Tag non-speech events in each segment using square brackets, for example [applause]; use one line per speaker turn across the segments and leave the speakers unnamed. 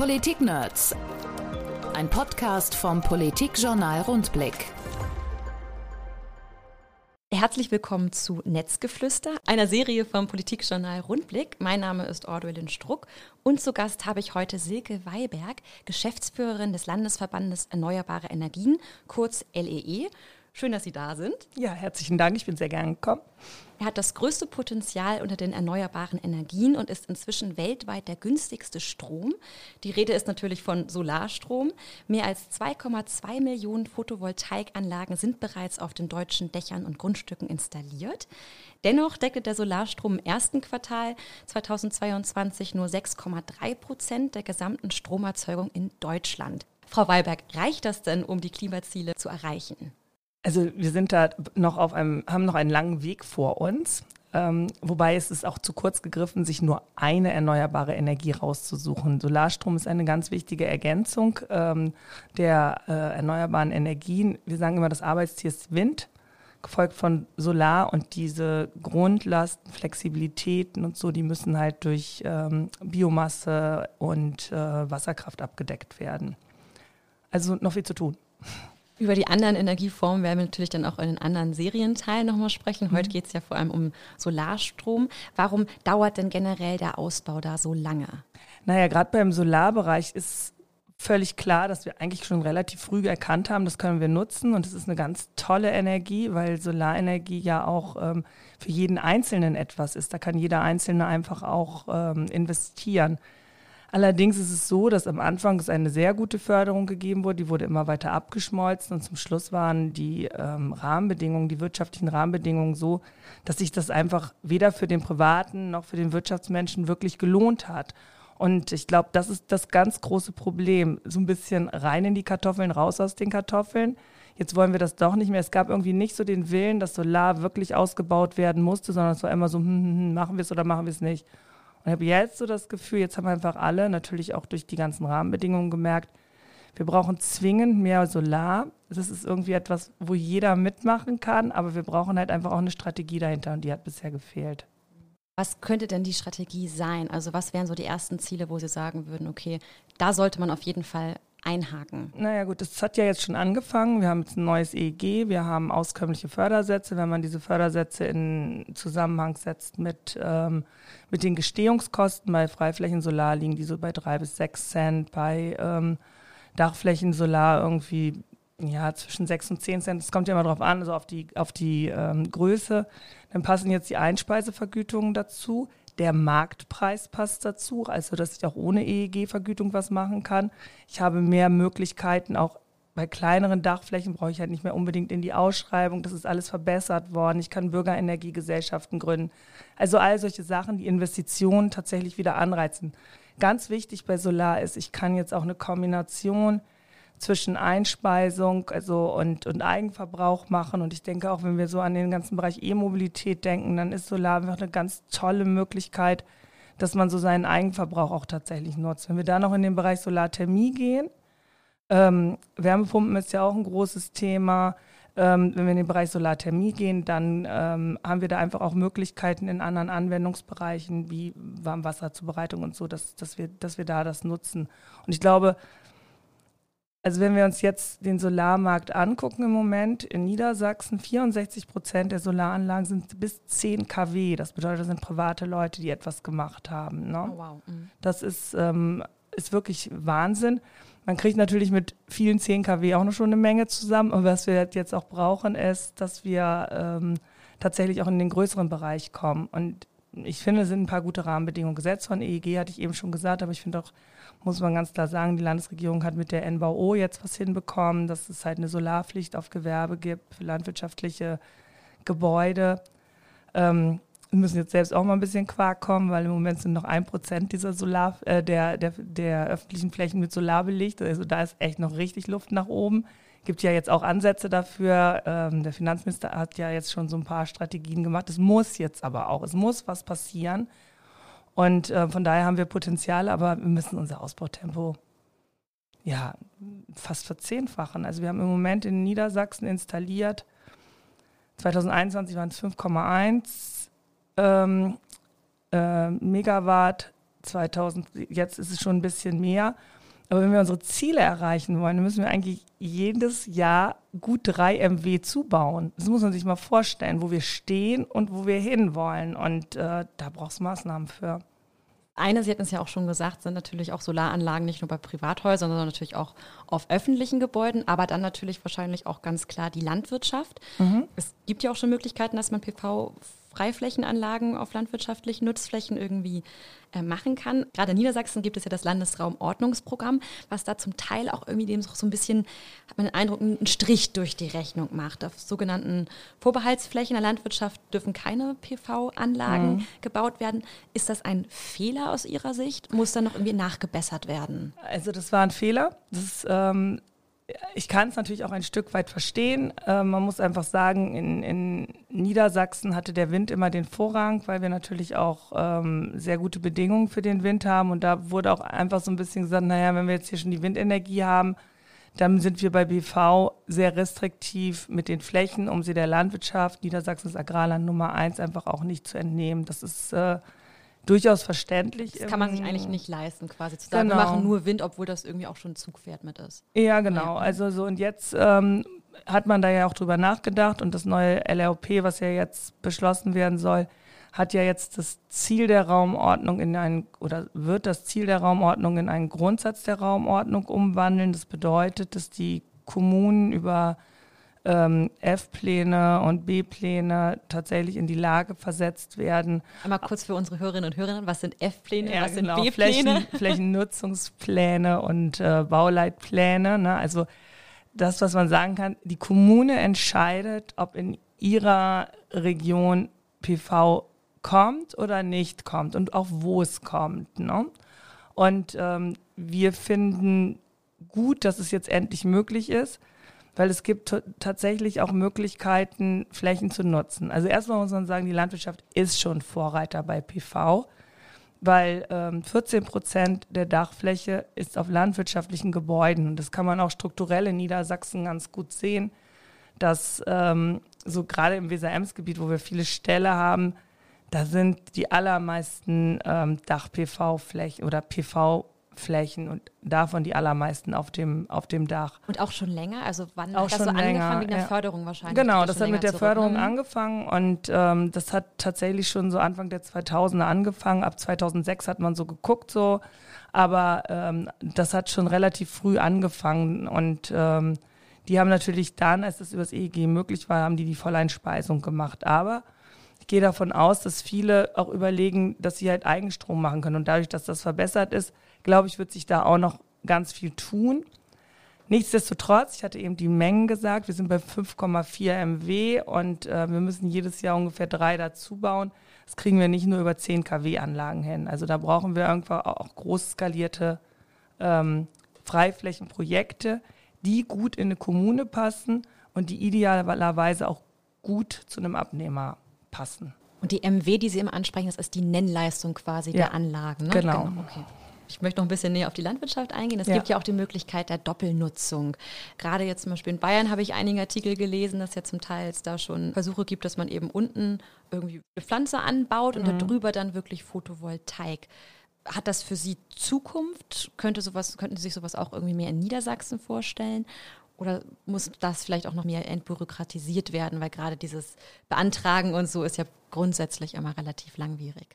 Politik-Nerds. Ein Podcast vom Politikjournal Rundblick.
Herzlich willkommen zu Netzgeflüster, einer Serie vom Politikjournal Rundblick. Mein Name ist Ordwelin Struck und zu Gast habe ich heute Silke Weiberg, Geschäftsführerin des Landesverbandes Erneuerbare Energien, kurz LEE. Schön, dass Sie da sind.
Ja, herzlichen Dank. Ich bin sehr gern gekommen.
Er hat das größte Potenzial unter den erneuerbaren Energien und ist inzwischen weltweit der günstigste Strom. Die Rede ist natürlich von Solarstrom. Mehr als 2,2 Millionen Photovoltaikanlagen sind bereits auf den deutschen Dächern und Grundstücken installiert. Dennoch deckte der Solarstrom im ersten Quartal 2022 nur 6,3 Prozent der gesamten Stromerzeugung in Deutschland. Frau Weiberg, reicht das denn, um die Klimaziele zu erreichen?
Also wir sind da noch auf einem, haben noch einen langen Weg vor uns. Ähm, wobei es ist auch zu kurz gegriffen, sich nur eine erneuerbare Energie rauszusuchen. Solarstrom ist eine ganz wichtige Ergänzung ähm, der äh, erneuerbaren Energien. Wir sagen immer, das Arbeitstier ist Wind, gefolgt von Solar und diese Grundlasten, Flexibilitäten und so, die müssen halt durch ähm, Biomasse und äh, Wasserkraft abgedeckt werden. Also noch viel zu tun.
Über die anderen Energieformen werden wir natürlich dann auch in den anderen Serienteilen nochmal sprechen. Heute mhm. geht es ja vor allem um Solarstrom. Warum dauert denn generell der Ausbau da so lange?
Naja, gerade beim Solarbereich ist völlig klar, dass wir eigentlich schon relativ früh erkannt haben, das können wir nutzen und es ist eine ganz tolle Energie, weil Solarenergie ja auch ähm, für jeden Einzelnen etwas ist. Da kann jeder Einzelne einfach auch ähm, investieren. Allerdings ist es so, dass am Anfang es eine sehr gute Förderung gegeben wurde, die wurde immer weiter abgeschmolzen und zum Schluss waren die ähm, Rahmenbedingungen, die wirtschaftlichen Rahmenbedingungen so, dass sich das einfach weder für den Privaten noch für den Wirtschaftsmenschen wirklich gelohnt hat. Und ich glaube, das ist das ganz große Problem. So ein bisschen rein in die Kartoffeln, raus aus den Kartoffeln. Jetzt wollen wir das doch nicht mehr. Es gab irgendwie nicht so den Willen, dass Solar wirklich ausgebaut werden musste, sondern es war immer so, hm, hm, hm, machen wir es oder machen wir es nicht. Und ich habe jetzt so das Gefühl, jetzt haben einfach alle, natürlich auch durch die ganzen Rahmenbedingungen gemerkt, wir brauchen zwingend mehr Solar. Das ist irgendwie etwas, wo jeder mitmachen kann, aber wir brauchen halt einfach auch eine Strategie dahinter und die hat bisher gefehlt.
Was könnte denn die Strategie sein? Also was wären so die ersten Ziele, wo Sie sagen würden, okay, da sollte man auf jeden Fall einhaken?
Naja gut, das hat ja jetzt schon angefangen. Wir haben jetzt ein neues EEG, wir haben auskömmliche Fördersätze. Wenn man diese Fördersätze in Zusammenhang setzt mit, ähm, mit den Gestehungskosten, bei Freiflächensolar liegen die so bei drei bis sechs Cent, bei ähm, Dachflächensolar irgendwie ja, zwischen sechs und zehn Cent. Es kommt ja immer darauf an, also auf die, auf die ähm, Größe. Dann passen jetzt die Einspeisevergütungen dazu. Der Marktpreis passt dazu, also dass ich auch ohne EEG-Vergütung was machen kann. Ich habe mehr Möglichkeiten, auch bei kleineren Dachflächen brauche ich halt nicht mehr unbedingt in die Ausschreibung. Das ist alles verbessert worden. Ich kann Bürgerenergiegesellschaften gründen. Also all solche Sachen, die Investitionen tatsächlich wieder anreizen. Ganz wichtig bei Solar ist, ich kann jetzt auch eine Kombination zwischen Einspeisung also und, und Eigenverbrauch machen. Und ich denke auch, wenn wir so an den ganzen Bereich E-Mobilität denken, dann ist Solar einfach eine ganz tolle Möglichkeit, dass man so seinen Eigenverbrauch auch tatsächlich nutzt. Wenn wir da noch in den Bereich Solarthermie gehen, ähm, Wärmepumpen ist ja auch ein großes Thema. Ähm, wenn wir in den Bereich Solarthermie gehen, dann ähm, haben wir da einfach auch Möglichkeiten in anderen Anwendungsbereichen wie Warmwasserzubereitung und so, dass, dass, wir, dass wir da das nutzen. Und ich glaube, also wenn wir uns jetzt den Solarmarkt angucken im Moment, in Niedersachsen 64 Prozent der Solaranlagen sind bis 10 kW. Das bedeutet, das sind private Leute, die etwas gemacht haben. Ne? Oh, wow. Mhm. Das ist, ähm, ist wirklich Wahnsinn. Man kriegt natürlich mit vielen 10 kW auch noch schon eine Menge zusammen. Und was wir jetzt auch brauchen, ist, dass wir ähm, tatsächlich auch in den größeren Bereich kommen. Und ich finde, es sind ein paar gute Rahmenbedingungen gesetzt von EEG, hatte ich eben schon gesagt, aber ich finde auch, muss man ganz klar sagen, die Landesregierung hat mit der NVO jetzt was hinbekommen, dass es halt eine Solarpflicht auf Gewerbe gibt für landwirtschaftliche Gebäude. Ähm, wir müssen jetzt selbst auch mal ein bisschen Quark kommen, weil im Moment sind noch ein Prozent dieser Solar, äh, der, der, der öffentlichen Flächen mit Solar belegt. Also da ist echt noch richtig Luft nach oben. Gibt ja jetzt auch Ansätze dafür. Ähm, der Finanzminister hat ja jetzt schon so ein paar Strategien gemacht. Es muss jetzt aber auch, es muss was passieren. Und äh, von daher haben wir Potenzial, aber wir müssen unser Ausbautempo ja fast verzehnfachen. Also wir haben im Moment in Niedersachsen installiert, 2021 waren es 5,1 ähm, äh, Megawatt 2000, jetzt ist es schon ein bisschen mehr. Aber wenn wir unsere Ziele erreichen wollen, dann müssen wir eigentlich jedes Jahr gut drei MW zubauen. Das muss man sich mal vorstellen, wo wir stehen und wo wir hinwollen. Und äh, da braucht es Maßnahmen für.
Eine, Sie hatten es ja auch schon gesagt, sind natürlich auch Solaranlagen nicht nur bei Privathäusern, sondern natürlich auch auf öffentlichen Gebäuden, aber dann natürlich wahrscheinlich auch ganz klar die Landwirtschaft. Mhm. Es gibt ja auch schon Möglichkeiten, dass man PV Freiflächenanlagen auf landwirtschaftlichen Nutzflächen irgendwie äh, machen kann. Gerade in Niedersachsen gibt es ja das Landesraumordnungsprogramm, was da zum Teil auch irgendwie dem so ein bisschen, hat man den Eindruck, einen Strich durch die Rechnung macht. Auf sogenannten Vorbehaltsflächen der Landwirtschaft dürfen keine PV-Anlagen mhm. gebaut werden. Ist das ein Fehler aus Ihrer Sicht? Muss da noch irgendwie nachgebessert werden?
Also das war ein Fehler. Das ist, ähm, ich kann es natürlich auch ein Stück weit verstehen. Äh, man muss einfach sagen, in, in, Niedersachsen hatte der Wind immer den Vorrang, weil wir natürlich auch ähm, sehr gute Bedingungen für den Wind haben. Und da wurde auch einfach so ein bisschen gesagt, naja, wenn wir jetzt hier schon die Windenergie haben, dann sind wir bei BV sehr restriktiv mit den Flächen, um sie der Landwirtschaft, Niedersachsens Agrarland Nummer eins, einfach auch nicht zu entnehmen. Das ist äh, durchaus verständlich.
Das kann man sich eigentlich nicht leisten, quasi zu sagen, genau. wir machen nur Wind, obwohl das irgendwie auch schon ein Zugpferd mit ist.
Ja, genau. Also so und jetzt ähm, hat man da ja auch drüber nachgedacht und das neue LRP, was ja jetzt beschlossen werden soll, hat ja jetzt das Ziel der Raumordnung in einen oder wird das Ziel der Raumordnung in einen Grundsatz der Raumordnung umwandeln. Das bedeutet, dass die Kommunen über ähm, F-Pläne und B-Pläne tatsächlich in die Lage versetzt werden.
Einmal kurz für unsere Hörerinnen und Hörer, was sind F-Pläne,
ja, was genau, sind B-Pläne? Flächen, Flächennutzungspläne und äh, Bauleitpläne. Ne? Also das, was man sagen kann, die Kommune entscheidet, ob in ihrer Region PV kommt oder nicht kommt und auch wo es kommt. Ne? Und ähm, wir finden gut, dass es jetzt endlich möglich ist weil es gibt tatsächlich auch Möglichkeiten, Flächen zu nutzen. Also erstmal muss man sagen, die Landwirtschaft ist schon Vorreiter bei PV, weil ähm, 14 Prozent der Dachfläche ist auf landwirtschaftlichen Gebäuden. Und das kann man auch strukturell in Niedersachsen ganz gut sehen, dass ähm, so gerade im Weser-Ems-Gebiet, wo wir viele Ställe haben, da sind die allermeisten ähm, Dach-PV-Flächen oder PV Flächen und davon die allermeisten auf dem, auf dem Dach.
Und auch schon länger? Also wann
auch hat das schon so länger,
angefangen wegen der ja. Förderung wahrscheinlich?
Genau, das, das hat mit der Förderung ne? angefangen und ähm, das hat tatsächlich schon so Anfang der 2000er angefangen. Ab 2006 hat man so geguckt so, aber ähm, das hat schon relativ früh angefangen und ähm, die haben natürlich dann, als das übers EEG möglich war, haben die die Volleinspeisung gemacht. Aber ich gehe davon aus, dass viele auch überlegen, dass sie halt Eigenstrom machen können. Und dadurch, dass das verbessert ist, glaube ich, wird sich da auch noch ganz viel tun. Nichtsdestotrotz, ich hatte eben die Mengen gesagt, wir sind bei 5,4 MW und äh, wir müssen jedes Jahr ungefähr drei dazu bauen. Das kriegen wir nicht nur über 10 kW-Anlagen hin. Also da brauchen wir irgendwann auch groß skalierte ähm, Freiflächenprojekte, die gut in eine Kommune passen und die idealerweise auch gut zu einem Abnehmer passen.
Und die MW, die Sie immer ansprechen, das ist die Nennleistung quasi ja, der Anlagen. Ne?
Genau. genau. Okay.
Ich möchte noch ein bisschen näher auf die Landwirtschaft eingehen. Es ja. gibt ja auch die Möglichkeit der Doppelnutzung. Gerade jetzt zum Beispiel in Bayern habe ich einige Artikel gelesen, dass ja zum Teil da schon Versuche gibt, dass man eben unten irgendwie eine Pflanze anbaut und mhm. darüber dann wirklich Photovoltaik. Hat das für Sie Zukunft? Könnte sowas, könnten Sie sich sowas auch irgendwie mehr in Niedersachsen vorstellen? Oder muss das vielleicht auch noch mehr entbürokratisiert werden, weil gerade dieses Beantragen und so ist ja grundsätzlich immer relativ langwierig?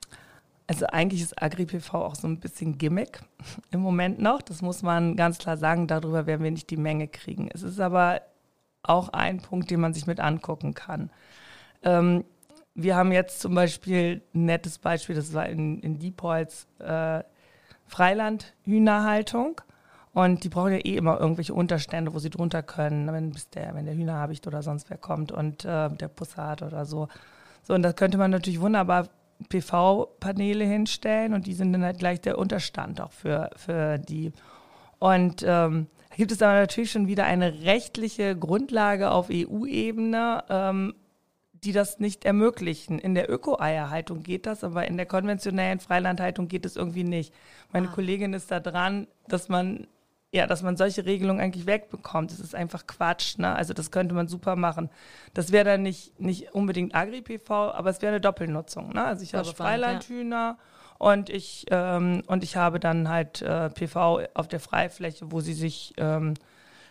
Also eigentlich ist AgriPV auch so ein bisschen Gimmick [laughs] im Moment noch. Das muss man ganz klar sagen. Darüber werden wir nicht die Menge kriegen. Es ist aber auch ein Punkt, den man sich mit angucken kann. Ähm, wir haben jetzt zum Beispiel ein nettes Beispiel, das war in, in Diepholz äh, Freilandhühnerhaltung. Und die brauchen ja eh immer irgendwelche Unterstände, wo sie drunter können, wenn, der, wenn der Hühnerhabicht oder sonst wer kommt und äh, der Pussat oder so. So, und das könnte man natürlich wunderbar PV-Paneele hinstellen und die sind dann halt gleich der Unterstand auch für, für die. Und ähm, da gibt es aber natürlich schon wieder eine rechtliche Grundlage auf EU-Ebene, ähm, die das nicht ermöglichen. In der Öko-Eierhaltung geht das, aber in der konventionellen Freilandhaltung geht es irgendwie nicht. Meine ah. Kollegin ist da dran, dass man ja, dass man solche Regelungen eigentlich wegbekommt. Das ist einfach Quatsch. Ne? Also das könnte man super machen. Das wäre dann nicht, nicht unbedingt Agri-PV, aber es wäre eine Doppelnutzung. Ne? Also ich habe Freilandhühner ja. Und ich, ähm, und ich habe dann halt äh, PV auf der Freifläche, wo sie sich ähm,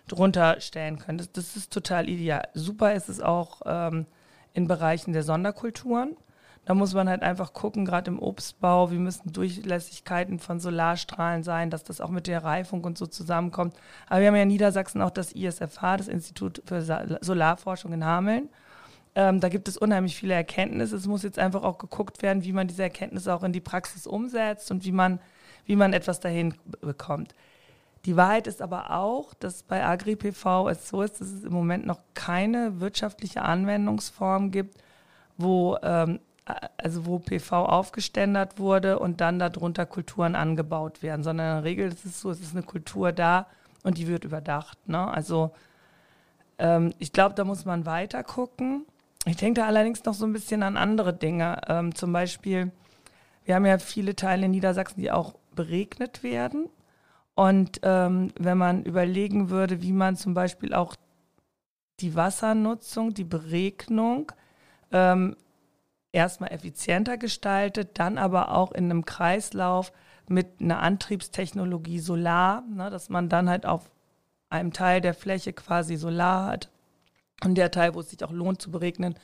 drunter stellen können. Das, das, ist total ideal. Super ist es auch ähm, in Bereichen der Sonderkulturen. Da muss man halt einfach gucken, gerade im Obstbau, wie müssen Durchlässigkeiten von Solarstrahlen sein, dass das auch mit der Reifung und so zusammenkommt. Aber wir haben ja in Niedersachsen auch das ISFH, das Institut für Solarforschung in Hameln. Ähm, da gibt es unheimlich viele Erkenntnisse. Es muss jetzt einfach auch geguckt werden, wie man diese Erkenntnisse auch in die Praxis umsetzt und wie man, wie man etwas dahin bekommt. Die Wahrheit ist aber auch, dass bei AgriPV es so ist, dass es im Moment noch keine wirtschaftliche Anwendungsform gibt, wo, ähm, also wo PV aufgeständert wurde und dann darunter Kulturen angebaut werden, sondern in der Regel ist es so, es ist eine Kultur da und die wird überdacht. Ne? Also ähm, ich glaube, da muss man weiter gucken. Ich denke da allerdings noch so ein bisschen an andere Dinge. Ähm, zum Beispiel, wir haben ja viele Teile in Niedersachsen, die auch beregnet werden. Und ähm, wenn man überlegen würde, wie man zum Beispiel auch die Wassernutzung, die Beregnung ähm, erstmal effizienter gestaltet, dann aber auch in einem Kreislauf mit einer Antriebstechnologie Solar, ne, dass man dann halt auf einem Teil der Fläche quasi Solar hat und der Teil, wo es sich auch lohnt zu beregnen.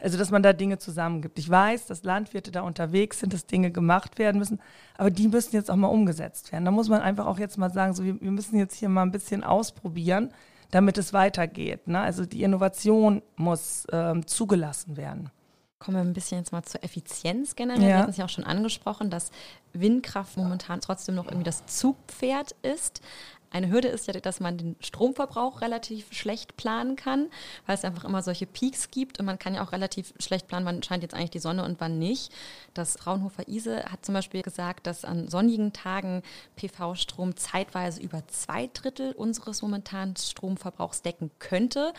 Also, dass man da Dinge zusammengibt. Ich weiß, dass Landwirte da unterwegs sind, dass Dinge gemacht werden müssen, aber die müssen jetzt auch mal umgesetzt werden. Da muss man einfach auch jetzt mal sagen, so, wir, müssen jetzt hier mal ein bisschen ausprobieren, damit es weitergeht. Ne? Also, die Innovation muss ähm, zugelassen werden.
Kommen wir ein bisschen jetzt mal zur Effizienz generell. Ja. Wir hatten es ja auch schon angesprochen, dass Windkraft momentan trotzdem noch irgendwie das Zugpferd ist. Eine Hürde ist ja, dass man den Stromverbrauch relativ schlecht planen kann, weil es einfach immer solche Peaks gibt und man kann ja auch relativ schlecht planen, wann scheint jetzt eigentlich die Sonne und wann nicht. Das Fraunhofer ISE hat zum Beispiel gesagt, dass an sonnigen Tagen PV-Strom zeitweise über zwei Drittel unseres momentanen Stromverbrauchs decken könnte,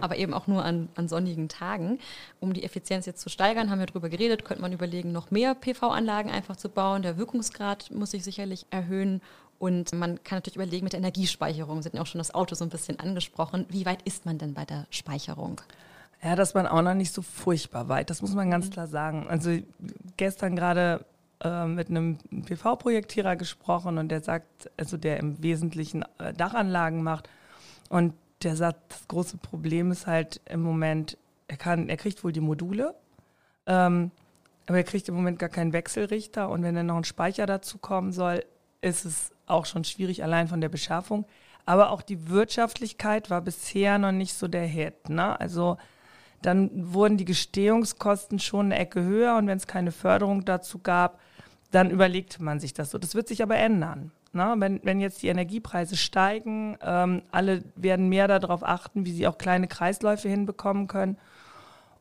aber eben auch nur an, an sonnigen Tagen. Um die Effizienz jetzt zu steigern, haben wir darüber geredet, könnte man überlegen, noch mehr PV-Anlagen einfach zu bauen. Der Wirkungsgrad muss sich sicherlich erhöhen und man kann natürlich überlegen mit der Energiespeicherung, Sie hatten ja auch schon das Auto so ein bisschen angesprochen. Wie weit ist man denn bei der Speicherung?
Ja, das war auch noch nicht so furchtbar weit, das muss man ganz mhm. klar sagen. Also gestern gerade äh, mit einem PV-Projektierer gesprochen und der sagt, also der im Wesentlichen äh, Dachanlagen macht und der sagt, das große Problem ist halt im Moment, er kann, er kriegt wohl die Module, ähm, aber er kriegt im Moment gar keinen Wechselrichter und wenn dann noch ein Speicher dazu kommen soll, ist es auch schon schwierig allein von der Beschaffung. Aber auch die Wirtschaftlichkeit war bisher noch nicht so der Hit. Ne? Also dann wurden die Gestehungskosten schon eine Ecke höher und wenn es keine Förderung dazu gab, dann überlegte man sich das so. Das wird sich aber ändern. Ne? Wenn, wenn jetzt die Energiepreise steigen, ähm, alle werden mehr darauf achten, wie sie auch kleine Kreisläufe hinbekommen können.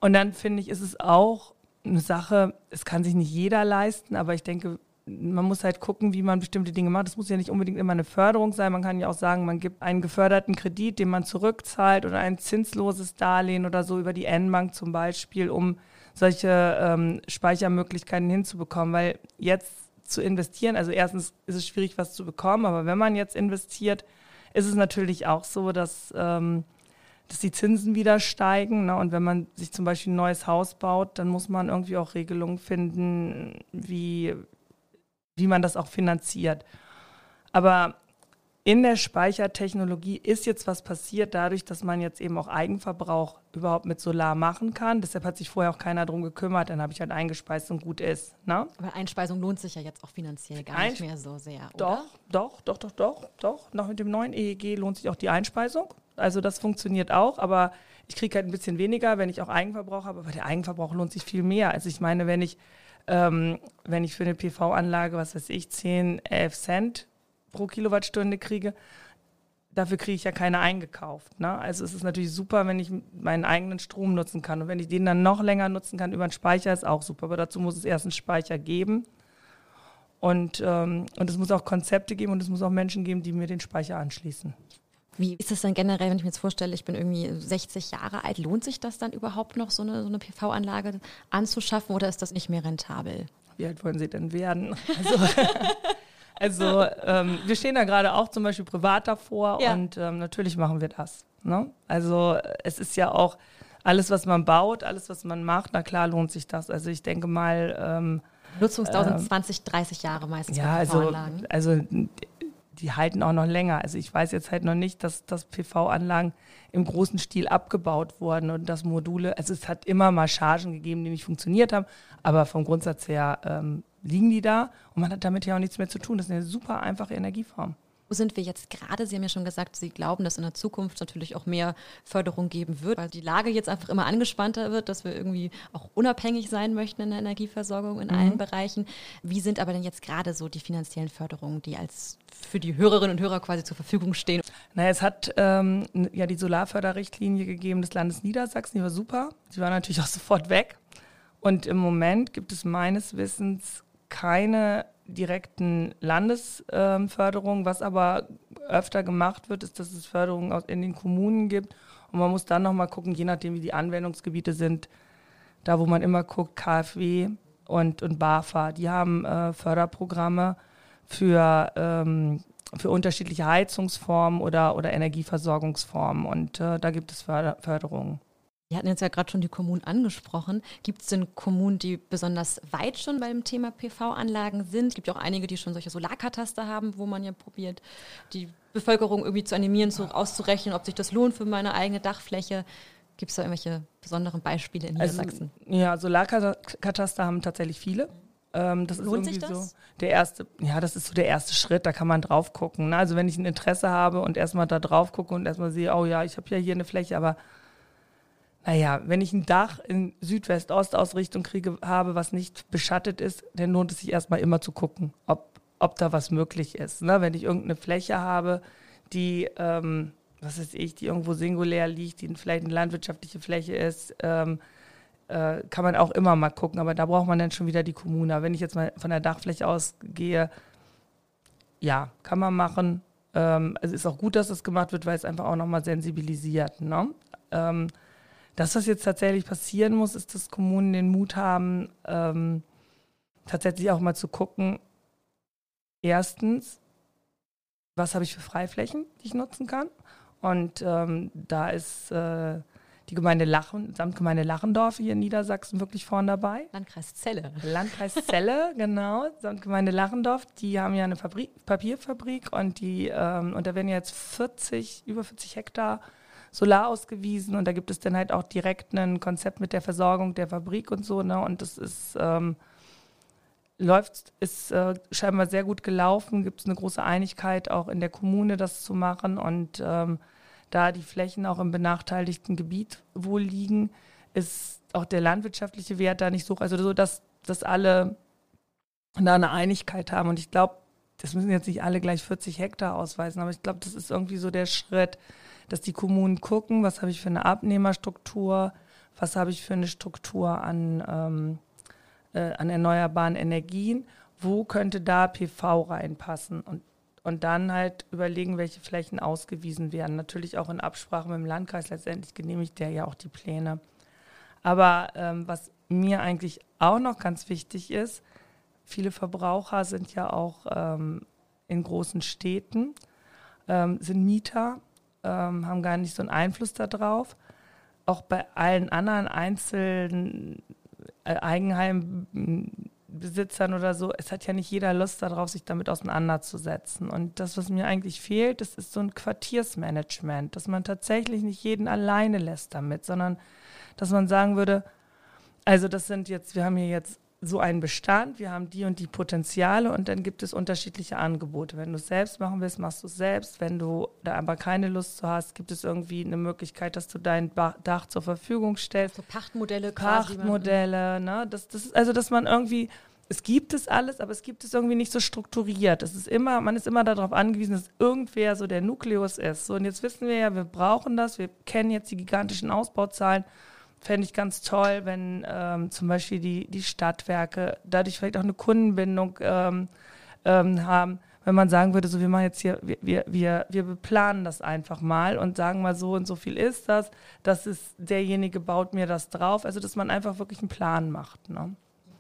Und dann finde ich, ist es auch eine Sache, es kann sich nicht jeder leisten, aber ich denke, man muss halt gucken, wie man bestimmte Dinge macht. Das muss ja nicht unbedingt immer eine Förderung sein. Man kann ja auch sagen, man gibt einen geförderten Kredit, den man zurückzahlt oder ein zinsloses Darlehen oder so über die N-Bank zum Beispiel, um solche ähm, Speichermöglichkeiten hinzubekommen. Weil jetzt zu investieren, also erstens ist es schwierig, was zu bekommen, aber wenn man jetzt investiert, ist es natürlich auch so, dass, ähm, dass die Zinsen wieder steigen. Ne? Und wenn man sich zum Beispiel ein neues Haus baut, dann muss man irgendwie auch Regelungen finden, wie wie man das auch finanziert. Aber in der Speichertechnologie ist jetzt was passiert, dadurch, dass man jetzt eben auch Eigenverbrauch überhaupt mit Solar machen kann. Deshalb hat sich vorher auch keiner darum gekümmert. Dann habe ich halt eingespeist und gut ist. Ne?
Aber Einspeisung lohnt sich ja jetzt auch finanziell gar Einsp nicht mehr so sehr.
Oder? Doch, doch, doch, doch, doch, doch. Noch mit dem neuen EEG lohnt sich auch die Einspeisung. Also das funktioniert auch, aber ich kriege halt ein bisschen weniger, wenn ich auch Eigenverbrauch habe. Aber der Eigenverbrauch lohnt sich viel mehr. Also ich meine, wenn ich ähm, wenn ich für eine PV-Anlage, was weiß ich, 10, 11 Cent pro Kilowattstunde kriege, dafür kriege ich ja keine eingekauft. Ne? Also es ist natürlich super, wenn ich meinen eigenen Strom nutzen kann. Und wenn ich den dann noch länger nutzen kann über einen Speicher, ist auch super. Aber dazu muss es erst einen Speicher geben. Und, ähm, und es muss auch Konzepte geben und es muss auch Menschen geben, die mir den Speicher anschließen.
Wie ist das dann generell, wenn ich mir jetzt vorstelle, ich bin irgendwie 60 Jahre alt, lohnt sich das dann überhaupt noch, so eine, so eine PV-Anlage anzuschaffen oder ist das nicht mehr rentabel?
Wie alt wollen Sie denn werden? Also, [laughs] also ähm, wir stehen da gerade auch zum Beispiel privat davor ja. und ähm, natürlich machen wir das. Ne? Also es ist ja auch alles, was man baut, alles, was man macht, na klar lohnt sich das. Also ich denke mal, ähm,
Nutzungsdauer sind 20, 30 Jahre meistens
ja. Also, also die halten auch noch länger. Also ich weiß jetzt halt noch nicht, dass, dass PV-Anlagen im großen Stil abgebaut wurden und dass Module, also es hat immer mal Chargen gegeben, die nicht funktioniert haben, aber vom Grundsatz her ähm, liegen die da und man hat damit ja auch nichts mehr zu tun. Das ist eine super einfache Energieform.
Wo sind wir jetzt gerade? Sie haben ja schon gesagt, Sie glauben, dass in der Zukunft natürlich auch mehr Förderung geben wird, weil die Lage jetzt einfach immer angespannter wird, dass wir irgendwie auch unabhängig sein möchten in der Energieversorgung in mhm. allen Bereichen. Wie sind aber denn jetzt gerade so die finanziellen Förderungen, die als für die Hörerinnen und Hörer quasi zur Verfügung stehen?
Na, es hat ähm, ja die Solarförderrichtlinie gegeben des Landes Niedersachsen, die war super. Die war natürlich auch [laughs] sofort weg. Und im Moment gibt es meines Wissens keine direkten Landesförderungen. Was aber öfter gemacht wird, ist, dass es Förderungen in den Kommunen gibt. Und man muss dann nochmal gucken, je nachdem, wie die Anwendungsgebiete sind, da wo man immer guckt, KfW und, und BAFA, die haben äh, Förderprogramme für, ähm, für unterschiedliche Heizungsformen oder, oder Energieversorgungsformen. Und äh, da gibt es Förder Förderungen.
Wir hatten jetzt ja gerade schon die Kommunen angesprochen. Gibt es denn Kommunen, die besonders weit schon beim Thema PV-Anlagen sind? Es gibt ja auch einige, die schon solche Solarkataster haben, wo man ja probiert, die Bevölkerung irgendwie zu animieren, so auszurechnen, ob sich das lohnt für meine eigene Dachfläche. Gibt es da irgendwelche besonderen Beispiele in also, Niedersachsen?
Also, ja, Solarkataster haben tatsächlich viele. Ähm, das Lohnt ist irgendwie so der erste, ja, das ist so der erste Schritt, da kann man drauf gucken. Ne? Also wenn ich ein Interesse habe und erstmal da drauf gucke und erstmal sehe, oh ja, ich habe ja hier eine Fläche, aber naja, wenn ich ein Dach in Südwest-Ost-Ausrichtung kriege, habe, was nicht beschattet ist, dann lohnt es sich erstmal immer zu gucken, ob, ob da was möglich ist. Ne? Wenn ich irgendeine Fläche habe, die, ähm, was weiß ich, die irgendwo singulär liegt, die vielleicht eine landwirtschaftliche Fläche ist, ähm, äh, kann man auch immer mal gucken. Aber da braucht man dann schon wieder die Kommune. Wenn ich jetzt mal von der Dachfläche ausgehe, ja, kann man machen. Ähm, es ist auch gut, dass das gemacht wird, weil es einfach auch nochmal sensibilisiert. Ne? Ähm, das, was jetzt tatsächlich passieren muss, ist, dass Kommunen den Mut haben, ähm, tatsächlich auch mal zu gucken, erstens, was habe ich für Freiflächen, die ich nutzen kann? Und ähm, da ist äh, die Gemeinde Lachen, Samtgemeinde Lachendorf hier in Niedersachsen wirklich vorn dabei.
Landkreis Celle.
Landkreis Celle, [laughs] genau. Samtgemeinde Lachendorf, die haben ja eine Fabrik, Papierfabrik und die ähm, und da werden jetzt 40, über 40 Hektar Solar ausgewiesen und da gibt es dann halt auch direkt ein Konzept mit der Versorgung der Fabrik und so, ne? Und das ist ähm, läuft, ist äh, scheinbar sehr gut gelaufen, gibt es eine große Einigkeit auch in der Kommune, das zu machen und ähm, da die Flächen auch im benachteiligten Gebiet wohl liegen, ist auch der landwirtschaftliche Wert da nicht so, also so, dass, dass alle da eine Einigkeit haben und ich glaube, das müssen jetzt nicht alle gleich 40 Hektar ausweisen, aber ich glaube, das ist irgendwie so der Schritt, dass die Kommunen gucken, was habe ich für eine Abnehmerstruktur, was habe ich für eine Struktur an, ähm, äh, an erneuerbaren Energien, wo könnte da PV reinpassen und, und dann halt überlegen, welche Flächen ausgewiesen werden. Natürlich auch in Absprache mit dem Landkreis, letztendlich genehmigt der ja auch die Pläne. Aber ähm, was mir eigentlich auch noch ganz wichtig ist, viele Verbraucher sind ja auch ähm, in großen Städten, ähm, sind Mieter ähm, haben gar nicht so einen Einfluss darauf. Auch bei allen anderen einzelnen äh, Eigenheimbesitzern oder so, es hat ja nicht jeder Lust darauf, sich damit auseinanderzusetzen. Und das, was mir eigentlich fehlt, das ist so ein Quartiersmanagement, dass man tatsächlich nicht jeden alleine lässt damit, sondern dass man sagen würde, also das sind jetzt, wir haben hier jetzt so einen Bestand, wir haben die und die Potenziale und dann gibt es unterschiedliche Angebote. Wenn du es selbst machen willst, machst du es selbst. Wenn du da aber keine Lust zu hast, gibt es irgendwie eine Möglichkeit, dass du dein Dach zur Verfügung stellst.
So Pachtmodelle
quasi. Pachtmodelle, ne? Das, das ist, also dass man irgendwie, es gibt es alles, aber es gibt es irgendwie nicht so strukturiert. Es ist immer, man ist immer darauf angewiesen, dass irgendwer so der Nukleus ist. So, und jetzt wissen wir ja, wir brauchen das, wir kennen jetzt die gigantischen Ausbauzahlen fände ich ganz toll, wenn ähm, zum Beispiel die, die Stadtwerke dadurch vielleicht auch eine Kundenbindung ähm, ähm, haben, wenn man sagen würde, so wir machen jetzt hier, wir, wir, wir beplanen das einfach mal und sagen mal so und so viel ist das, das ist, derjenige baut mir das drauf, also dass man einfach wirklich einen Plan macht. Ne?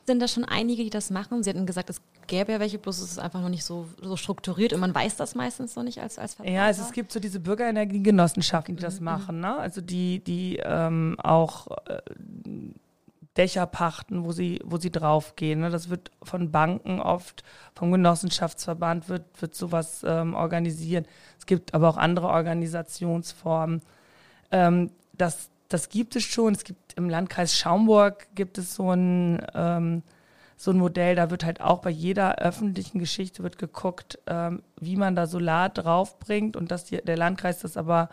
Sind da schon einige, die das machen? Sie hatten gesagt, es gäbe ja welche, bloß es ist einfach noch nicht so, so strukturiert und man weiß das meistens noch nicht als, als
Verbraucher. Ja, also es gibt so diese Bürgerenergiegenossenschaften, die das mhm. machen. Ne? Also die, die ähm, auch äh, Dächer pachten, wo sie, wo sie draufgehen. Ne? Das wird von Banken oft, vom Genossenschaftsverband wird, wird sowas ähm, organisiert. Es gibt aber auch andere Organisationsformen. Ähm, das, das gibt es schon. Es gibt im Landkreis Schaumburg gibt es so ein, ähm, so ein Modell, da wird halt auch bei jeder öffentlichen Geschichte wird geguckt, ähm, wie man da Solar draufbringt und dass die, der Landkreis das aber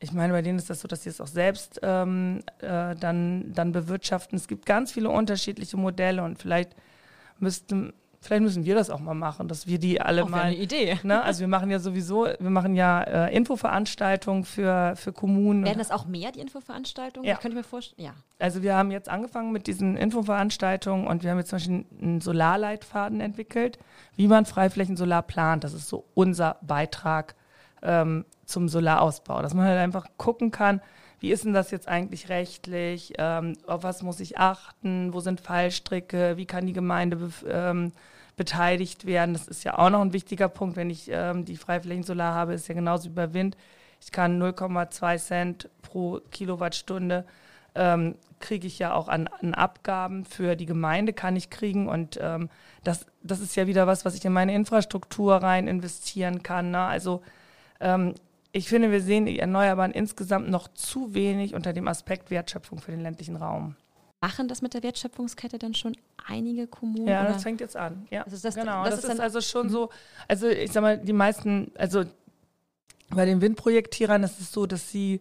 ich meine, bei denen ist das so, dass sie es auch selbst ähm, äh, dann, dann bewirtschaften. Es gibt ganz viele unterschiedliche Modelle und vielleicht müssten, vielleicht müssen wir das auch mal machen, dass wir die alle
auch
mal.
Eine Idee. [laughs]
Ne? Also wir machen ja sowieso, wir machen ja äh, Infoveranstaltungen für, für Kommunen.
Werden das auch mehr, die Infoveranstaltungen?
Ja.
Ich könnte mir vorstellen, ja.
Also wir haben jetzt angefangen mit diesen Infoveranstaltungen und wir haben jetzt zum Beispiel einen Solarleitfaden entwickelt, wie man Freiflächen-Solar plant. Das ist so unser Beitrag ähm, zum Solarausbau. Dass man halt einfach gucken kann, wie ist denn das jetzt eigentlich rechtlich, ähm, auf was muss ich achten, wo sind Fallstricke, wie kann die Gemeinde ähm, beteiligt werden. Das ist ja auch noch ein wichtiger Punkt, wenn ich ähm, die Freiflächen-Solar habe, ist ja genauso wie bei Wind. Ich kann 0,2 Cent pro Kilowattstunde ähm, kriege ich ja auch an, an, Abgaben für die Gemeinde kann ich kriegen und ähm, das, das ist ja wieder was, was ich in meine Infrastruktur rein investieren kann. Ne? Also ähm, ich finde, wir sehen die Erneuerbaren insgesamt noch zu wenig unter dem Aspekt Wertschöpfung für den ländlichen Raum.
Machen das mit der Wertschöpfungskette dann schon einige Kommunen?
Ja,
oder?
das fängt jetzt an. Ja,
also das,
genau.
Das,
das,
ist,
ist also schon so. Also ich sag mal, die meisten, also bei den Windprojektierern ist es so, dass sie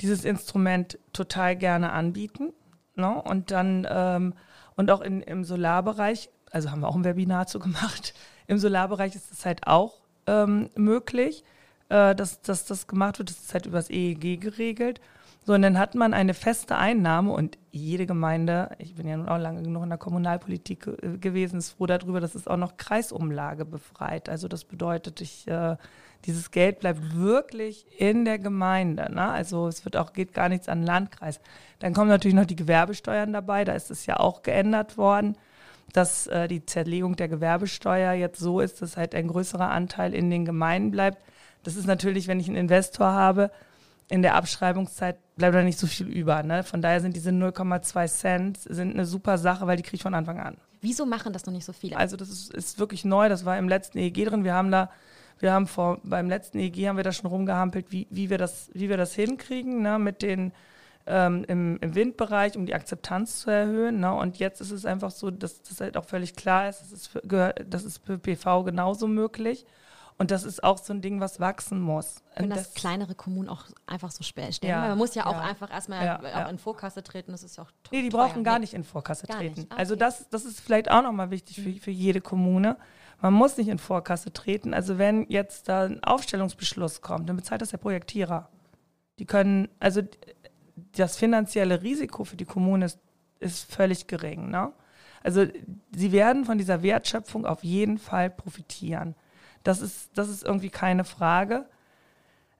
dieses Instrument total gerne anbieten. Ne? Und dann ähm, und auch in, im Solarbereich, also haben wir auch ein Webinar zu gemacht. [laughs] Im Solarbereich ist es halt auch ähm, möglich äh, dass, dass das gemacht wird. Das ist halt übers EEG geregelt. So, und dann hat man eine feste Einnahme und jede Gemeinde, ich bin ja nun auch lange genug in der Kommunalpolitik äh, gewesen, ist froh darüber, dass es auch noch Kreisumlage befreit. Also das bedeutet, ich, äh, dieses Geld bleibt wirklich in der Gemeinde. Ne? Also es wird auch, geht gar nichts an den Landkreis. Dann kommen natürlich noch die Gewerbesteuern dabei, da ist es ja auch geändert worden, dass äh, die Zerlegung der Gewerbesteuer jetzt so ist, dass halt ein größerer Anteil in den Gemeinden bleibt. Das ist natürlich, wenn ich einen Investor habe, in der Abschreibungszeit bleibt da nicht so viel über. Ne? Von daher sind diese 0,2 Cent sind eine super Sache, weil die kriege ich von Anfang an.
Wieso machen das noch nicht so viele?
Also das ist, ist wirklich neu. Das war im letzten EEG drin. Wir haben da, wir haben vor beim letzten EEG haben wir da schon rumgehampelt, wie, wie wir das, wie wir das hinkriegen, ne? mit den ähm, im, im Windbereich, um die Akzeptanz zu erhöhen. Ne? Und jetzt ist es einfach so, dass das halt auch völlig klar ist, das ist für, das ist für PV genauso möglich. Und das ist auch so ein Ding, was wachsen muss.
Wenn
das,
das, kleinere Kommunen auch einfach so spät stellen.
Ja,
man muss ja auch
ja.
einfach erstmal
Ja,
auch in Vorkasse treten. Das ist ja auch
Nee, die
teuer.
brauchen gar nicht in Vorkasse
Gar
treten.
Ah,
Also
okay.
das, das ist vielleicht auch nochmal wichtig für, für jede Kommune. Man muss nicht in Vorkasse treten. Also wenn jetzt da ein Aufstellungsbeschluss kommt, dann bezahlt das der Projektierer. Die können, also das finanzielle Risiko für die Kommune ist, ist völlig gering. Ne? Also sie werden von dieser Wertschöpfung auf jeden Fall profitieren. Das ist, das ist irgendwie keine Frage.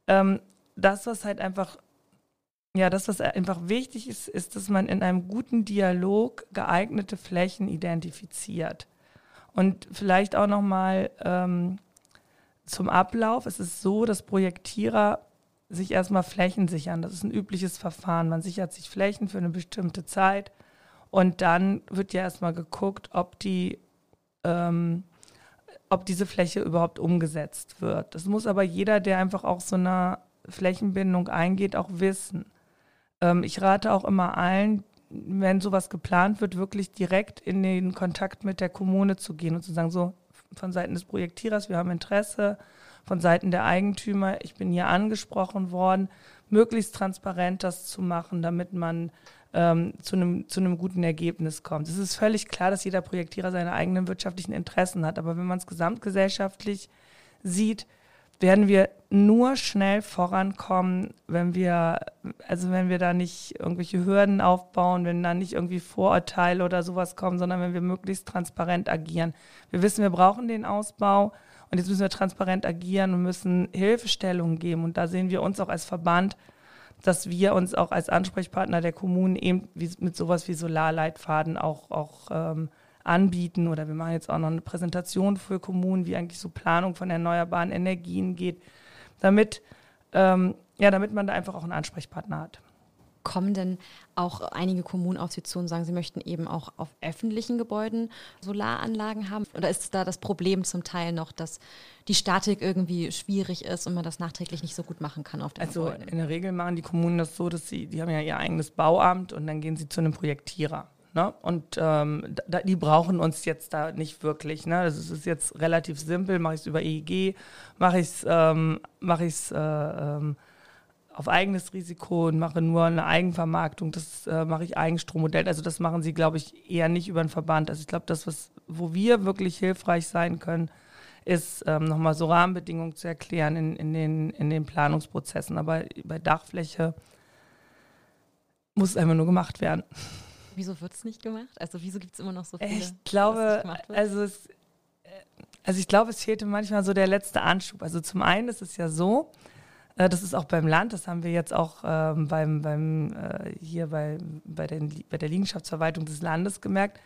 Ähm, das, was halt einfach ja, das, was einfach wichtig ist, ist, dass man in einem guten Dialog geeignete Flächen identifiziert. Und vielleicht auch nochmal ähm, zum Ablauf. Es ist so, dass Projektierer sich erstmal Flächen sichern. Das ist ein übliches Verfahren. Man sichert sich Flächen für eine bestimmte Zeit und dann wird ja erstmal geguckt, ob die ähm, ob diese Fläche überhaupt umgesetzt wird. Das muss aber jeder, der einfach auch so eine Flächenbindung eingeht, auch wissen. Ähm, ich rate auch immer allen, wenn sowas geplant wird, wirklich direkt in den Kontakt mit der Kommune zu gehen und zu sagen, so von Seiten des Projektierers, wir haben Interesse, von Seiten der Eigentümer, ich bin hier angesprochen worden, möglichst transparent das zu machen, damit man ähm, zu, einem, zu einem guten Ergebnis kommt. Es ist völlig klar, dass jeder Projektierer seine eigenen wirtschaftlichen Interessen hat, aber wenn man es gesamtgesellschaftlich sieht, werden wir nur schnell vorankommen, wenn wir, also wenn wir da nicht irgendwelche Hürden aufbauen, wenn da nicht irgendwie Vorurteile oder sowas kommen, sondern wenn wir möglichst transparent agieren. Wir wissen, wir brauchen den Ausbau und jetzt müssen wir transparent agieren und müssen Hilfestellungen geben. Und da sehen wir uns auch als Verband, dass wir uns auch als Ansprechpartner der Kommunen eben wie, mit sowas wie Solarleitfaden auch, auch ähm, anbieten. Oder wir machen jetzt auch noch eine Präsentation für Kommunen, wie eigentlich so Planung von erneuerbaren Energien geht, damit, ähm, ja, damit man da einfach auch einen Ansprechpartner hat.
Kommen denn auch einige Kommunen auf Sie zu und sagen, sie möchten eben auch auf öffentlichen Gebäuden Solaranlagen haben? Oder ist da das Problem zum Teil noch, dass die Statik irgendwie schwierig ist und man das nachträglich nicht so gut machen kann auf den
Also
Gebäuden?
in der Regel machen die Kommunen das so, dass sie, die haben ja ihr eigenes Bauamt und dann gehen sie zu einem Projektierer. Ne? Und ähm, da, die brauchen uns jetzt da nicht wirklich. Ne? Das ist jetzt relativ simpel. Mache ich es über EEG, mache ich es ähm, mach ich's, äh, ähm, auf eigenes Risiko und mache nur eine Eigenvermarktung. Das äh, mache ich Eigenstrommodell. Also das machen sie, glaube ich, eher nicht über den Verband. Also ich glaube, das, was, wo wir wirklich hilfreich sein können, ist ähm, nochmal so Rahmenbedingungen zu erklären in, in, den, in den Planungsprozessen. Aber bei Dachfläche muss es einfach nur gemacht werden.
Wieso wird es nicht gemacht? Also wieso gibt es immer noch so viele?
Ich glaube, also es, also ich glaube, es fehlte manchmal so der letzte Anschub. Also zum einen ist es ja so, äh, das ist auch beim Land, das haben wir jetzt auch ähm, beim, beim äh, hier bei, bei, den, bei der Liegenschaftsverwaltung des Landes gemerkt,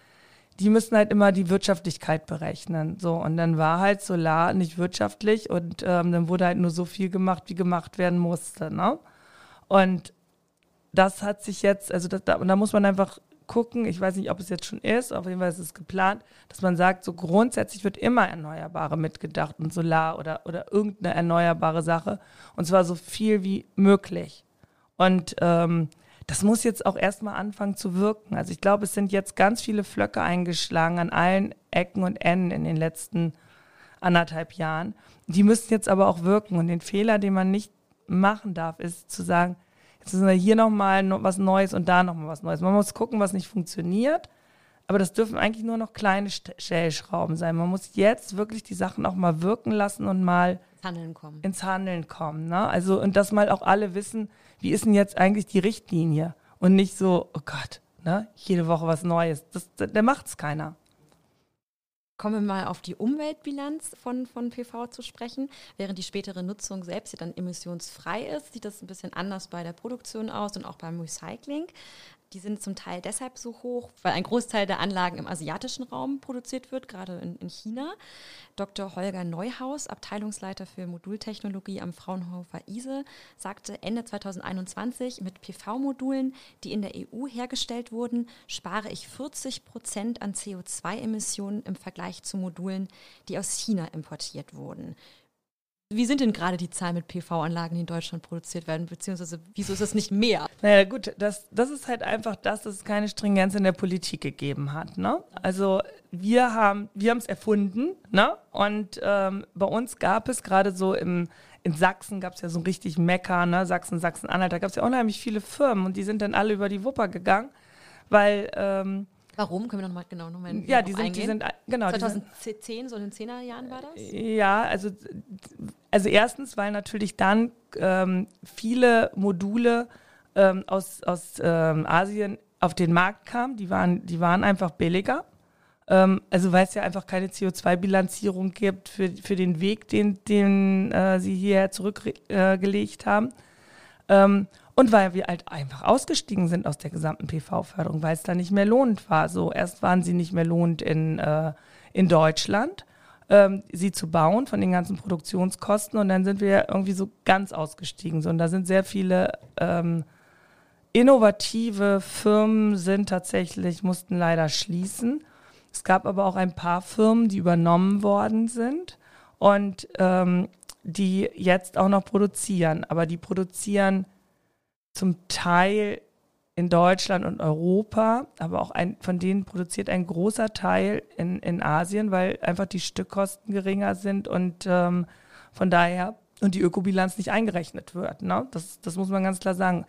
die müssen halt immer die Wirtschaftlichkeit berechnen. So, und dann war halt Solar nicht wirtschaftlich und ähm, dann wurde halt nur so viel gemacht, wie gemacht werden musste. Ne? Und das hat sich jetzt, also das, da, da muss man einfach gucken, ich weiß nicht, ob es jetzt schon ist, auf jeden Fall ist es geplant, dass man sagt, so grundsätzlich wird immer Erneuerbare mitgedacht und Solar oder, oder irgendeine erneuerbare Sache und zwar so viel wie möglich. Und ähm, das muss jetzt auch erstmal anfangen zu wirken. Also ich glaube, es sind jetzt ganz viele Flöcke eingeschlagen an allen Ecken und Enden in den letzten anderthalb Jahren. Die müssen jetzt aber auch wirken. Und den Fehler, den man nicht machen darf, ist zu sagen, Hier nochmal was Neues und da nochmal was Neues. Man muss gucken, was nicht funktioniert. Aber das dürfen eigentlich nur noch kleine Stellschrauben sein. Man muss jetzt wirklich die Sachen auch mal wirken lassen und mal
ins Handeln kommen.
Ins Handeln kommen. Ne? Also, und dass mal auch alle wissen, wie ist denn jetzt eigentlich die Richtlinie? Und nicht so, oh Gott, ne? jede Woche was Neues. Das, da macht es keiner.
Kommen wir mal auf die Umweltbilanz von, von PV zu sprechen. Während die spätere Nutzung selbst ja dann emissionsfrei ist, sieht das ein bisschen anders bei der Produktion aus und auch beim Recycling. Die sind zum Teil deshalb so hoch, weil ein Großteil der Anlagen im asiatischen Raum produziert wird, gerade in, in China. Dr. Holger Neuhaus, Abteilungsleiter für Modultechnologie am Fraunhofer ISE, sagte Ende 2021, mit PV-Modulen, die in der EU hergestellt wurden, spare ich 40 Prozent an CO2-Emissionen im Vergleich zu Modulen, die aus China importiert wurden. Wie sind denn gerade die Zahlen mit PV-Anlagen, die in Deutschland produziert werden, beziehungsweise wieso ist es nicht mehr?
Naja gut, das, das ist halt einfach das, dass es keine Stringenz in der Politik gegeben hat. Ne? Also wir haben wir es erfunden ne? und ähm, bei uns gab es gerade so im, in Sachsen gab es ja so richtig Mecker, ne? Sachsen, Sachsen-Anhalt, da gab es ja unheimlich viele Firmen und die sind dann alle über die Wupper gegangen, weil... Ähm,
Warum? Können wir nochmal genau nochmal
Ja, die sind, die sind, genau.
2010, so in den 10er Jahren war das?
Ja, also, also erstens, weil natürlich dann ähm, viele Module ähm, aus, aus ähm, Asien auf den Markt kamen, die waren, die waren einfach billiger. Ähm, also weil es ja einfach keine CO2-Bilanzierung gibt für, für den Weg, den, den äh, sie hierher zurückgelegt äh, haben. Und weil wir halt einfach ausgestiegen sind aus der gesamten PV-Förderung, weil es da nicht mehr lohnend war. So, erst waren sie nicht mehr lohnend in, äh, in Deutschland, ähm, sie zu bauen von den ganzen Produktionskosten. Und dann sind wir irgendwie so ganz ausgestiegen. So, und da sind sehr viele ähm, innovative Firmen sind tatsächlich, mussten leider schließen. Es gab aber auch ein paar Firmen, die übernommen worden sind und ähm, die jetzt auch noch produzieren. Aber die produzieren zum Teil in Deutschland und Europa, aber auch ein, von denen produziert ein großer Teil in, in Asien, weil einfach die Stückkosten geringer sind und ähm, von daher und die Ökobilanz nicht eingerechnet wird. Ne? Das, das muss man ganz klar sagen.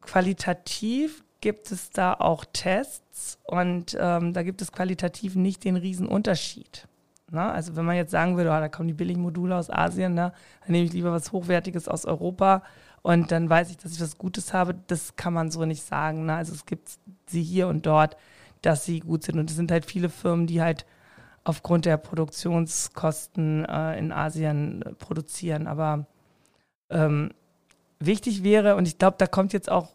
Qualitativ gibt es da auch Tests und ähm, da gibt es qualitativ nicht den Riesenunterschied. Ne? Also wenn man jetzt sagen würde, oh, da kommen die billigen Module aus Asien, ne? dann nehme ich lieber was Hochwertiges aus Europa und dann weiß ich, dass ich was Gutes habe. Das kann man so nicht sagen. Ne? Also es gibt sie hier und dort, dass sie gut sind. Und es sind halt viele Firmen, die halt aufgrund der Produktionskosten äh, in Asien äh, produzieren. Aber ähm, wichtig wäre, und ich glaube, da kommt jetzt auch,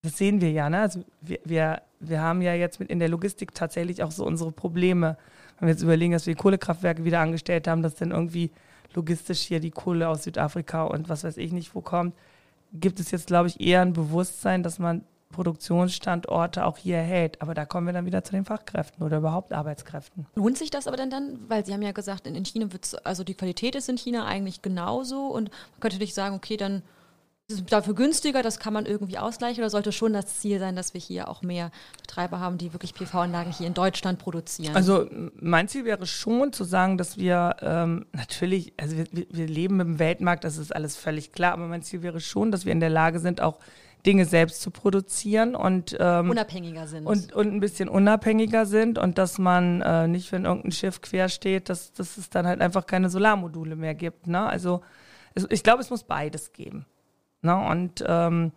das sehen wir ja, ne? also wir, wir, wir haben ja jetzt mit in der Logistik tatsächlich auch so unsere Probleme. Wenn wir jetzt überlegen, dass wir die Kohlekraftwerke wieder angestellt haben, dass dann irgendwie logistisch hier die Kohle aus Südafrika und was weiß ich nicht wo kommt. gibt es jetzt, glaube ich, eher ein Bewusstsein, dass man Produktionsstandorte auch hier hält. Aber da kommen wir dann wieder zu den Fachkräften oder überhaupt Arbeitskräften.
Lohnt sich das aber denn dann? Weil Sie haben ja gesagt, in China wird also die Qualität ist in China eigentlich genauso und man könnte nicht sagen, okay, dann dafür günstiger, das kann man irgendwie ausgleichen oder sollte schon das Ziel sein, dass wir hier auch mehr Betreiber haben, die wirklich PV-Anlagen hier in Deutschland produzieren?
Also mein Ziel wäre schon zu sagen, dass wir ähm, natürlich, also wir, wir leben im Weltmarkt, das ist alles völlig klar, aber mein Ziel wäre schon, dass wir in der Lage sind, auch Dinge selbst zu produzieren und
ähm, unabhängiger sind.
Und, und ein bisschen unabhängiger sind und dass man äh, nicht, wenn irgendein Schiff quer steht, dass, dass es dann halt einfach keine Solarmodule mehr gibt. Ne? Also ich glaube, es muss beides geben. Ne? Und ähm,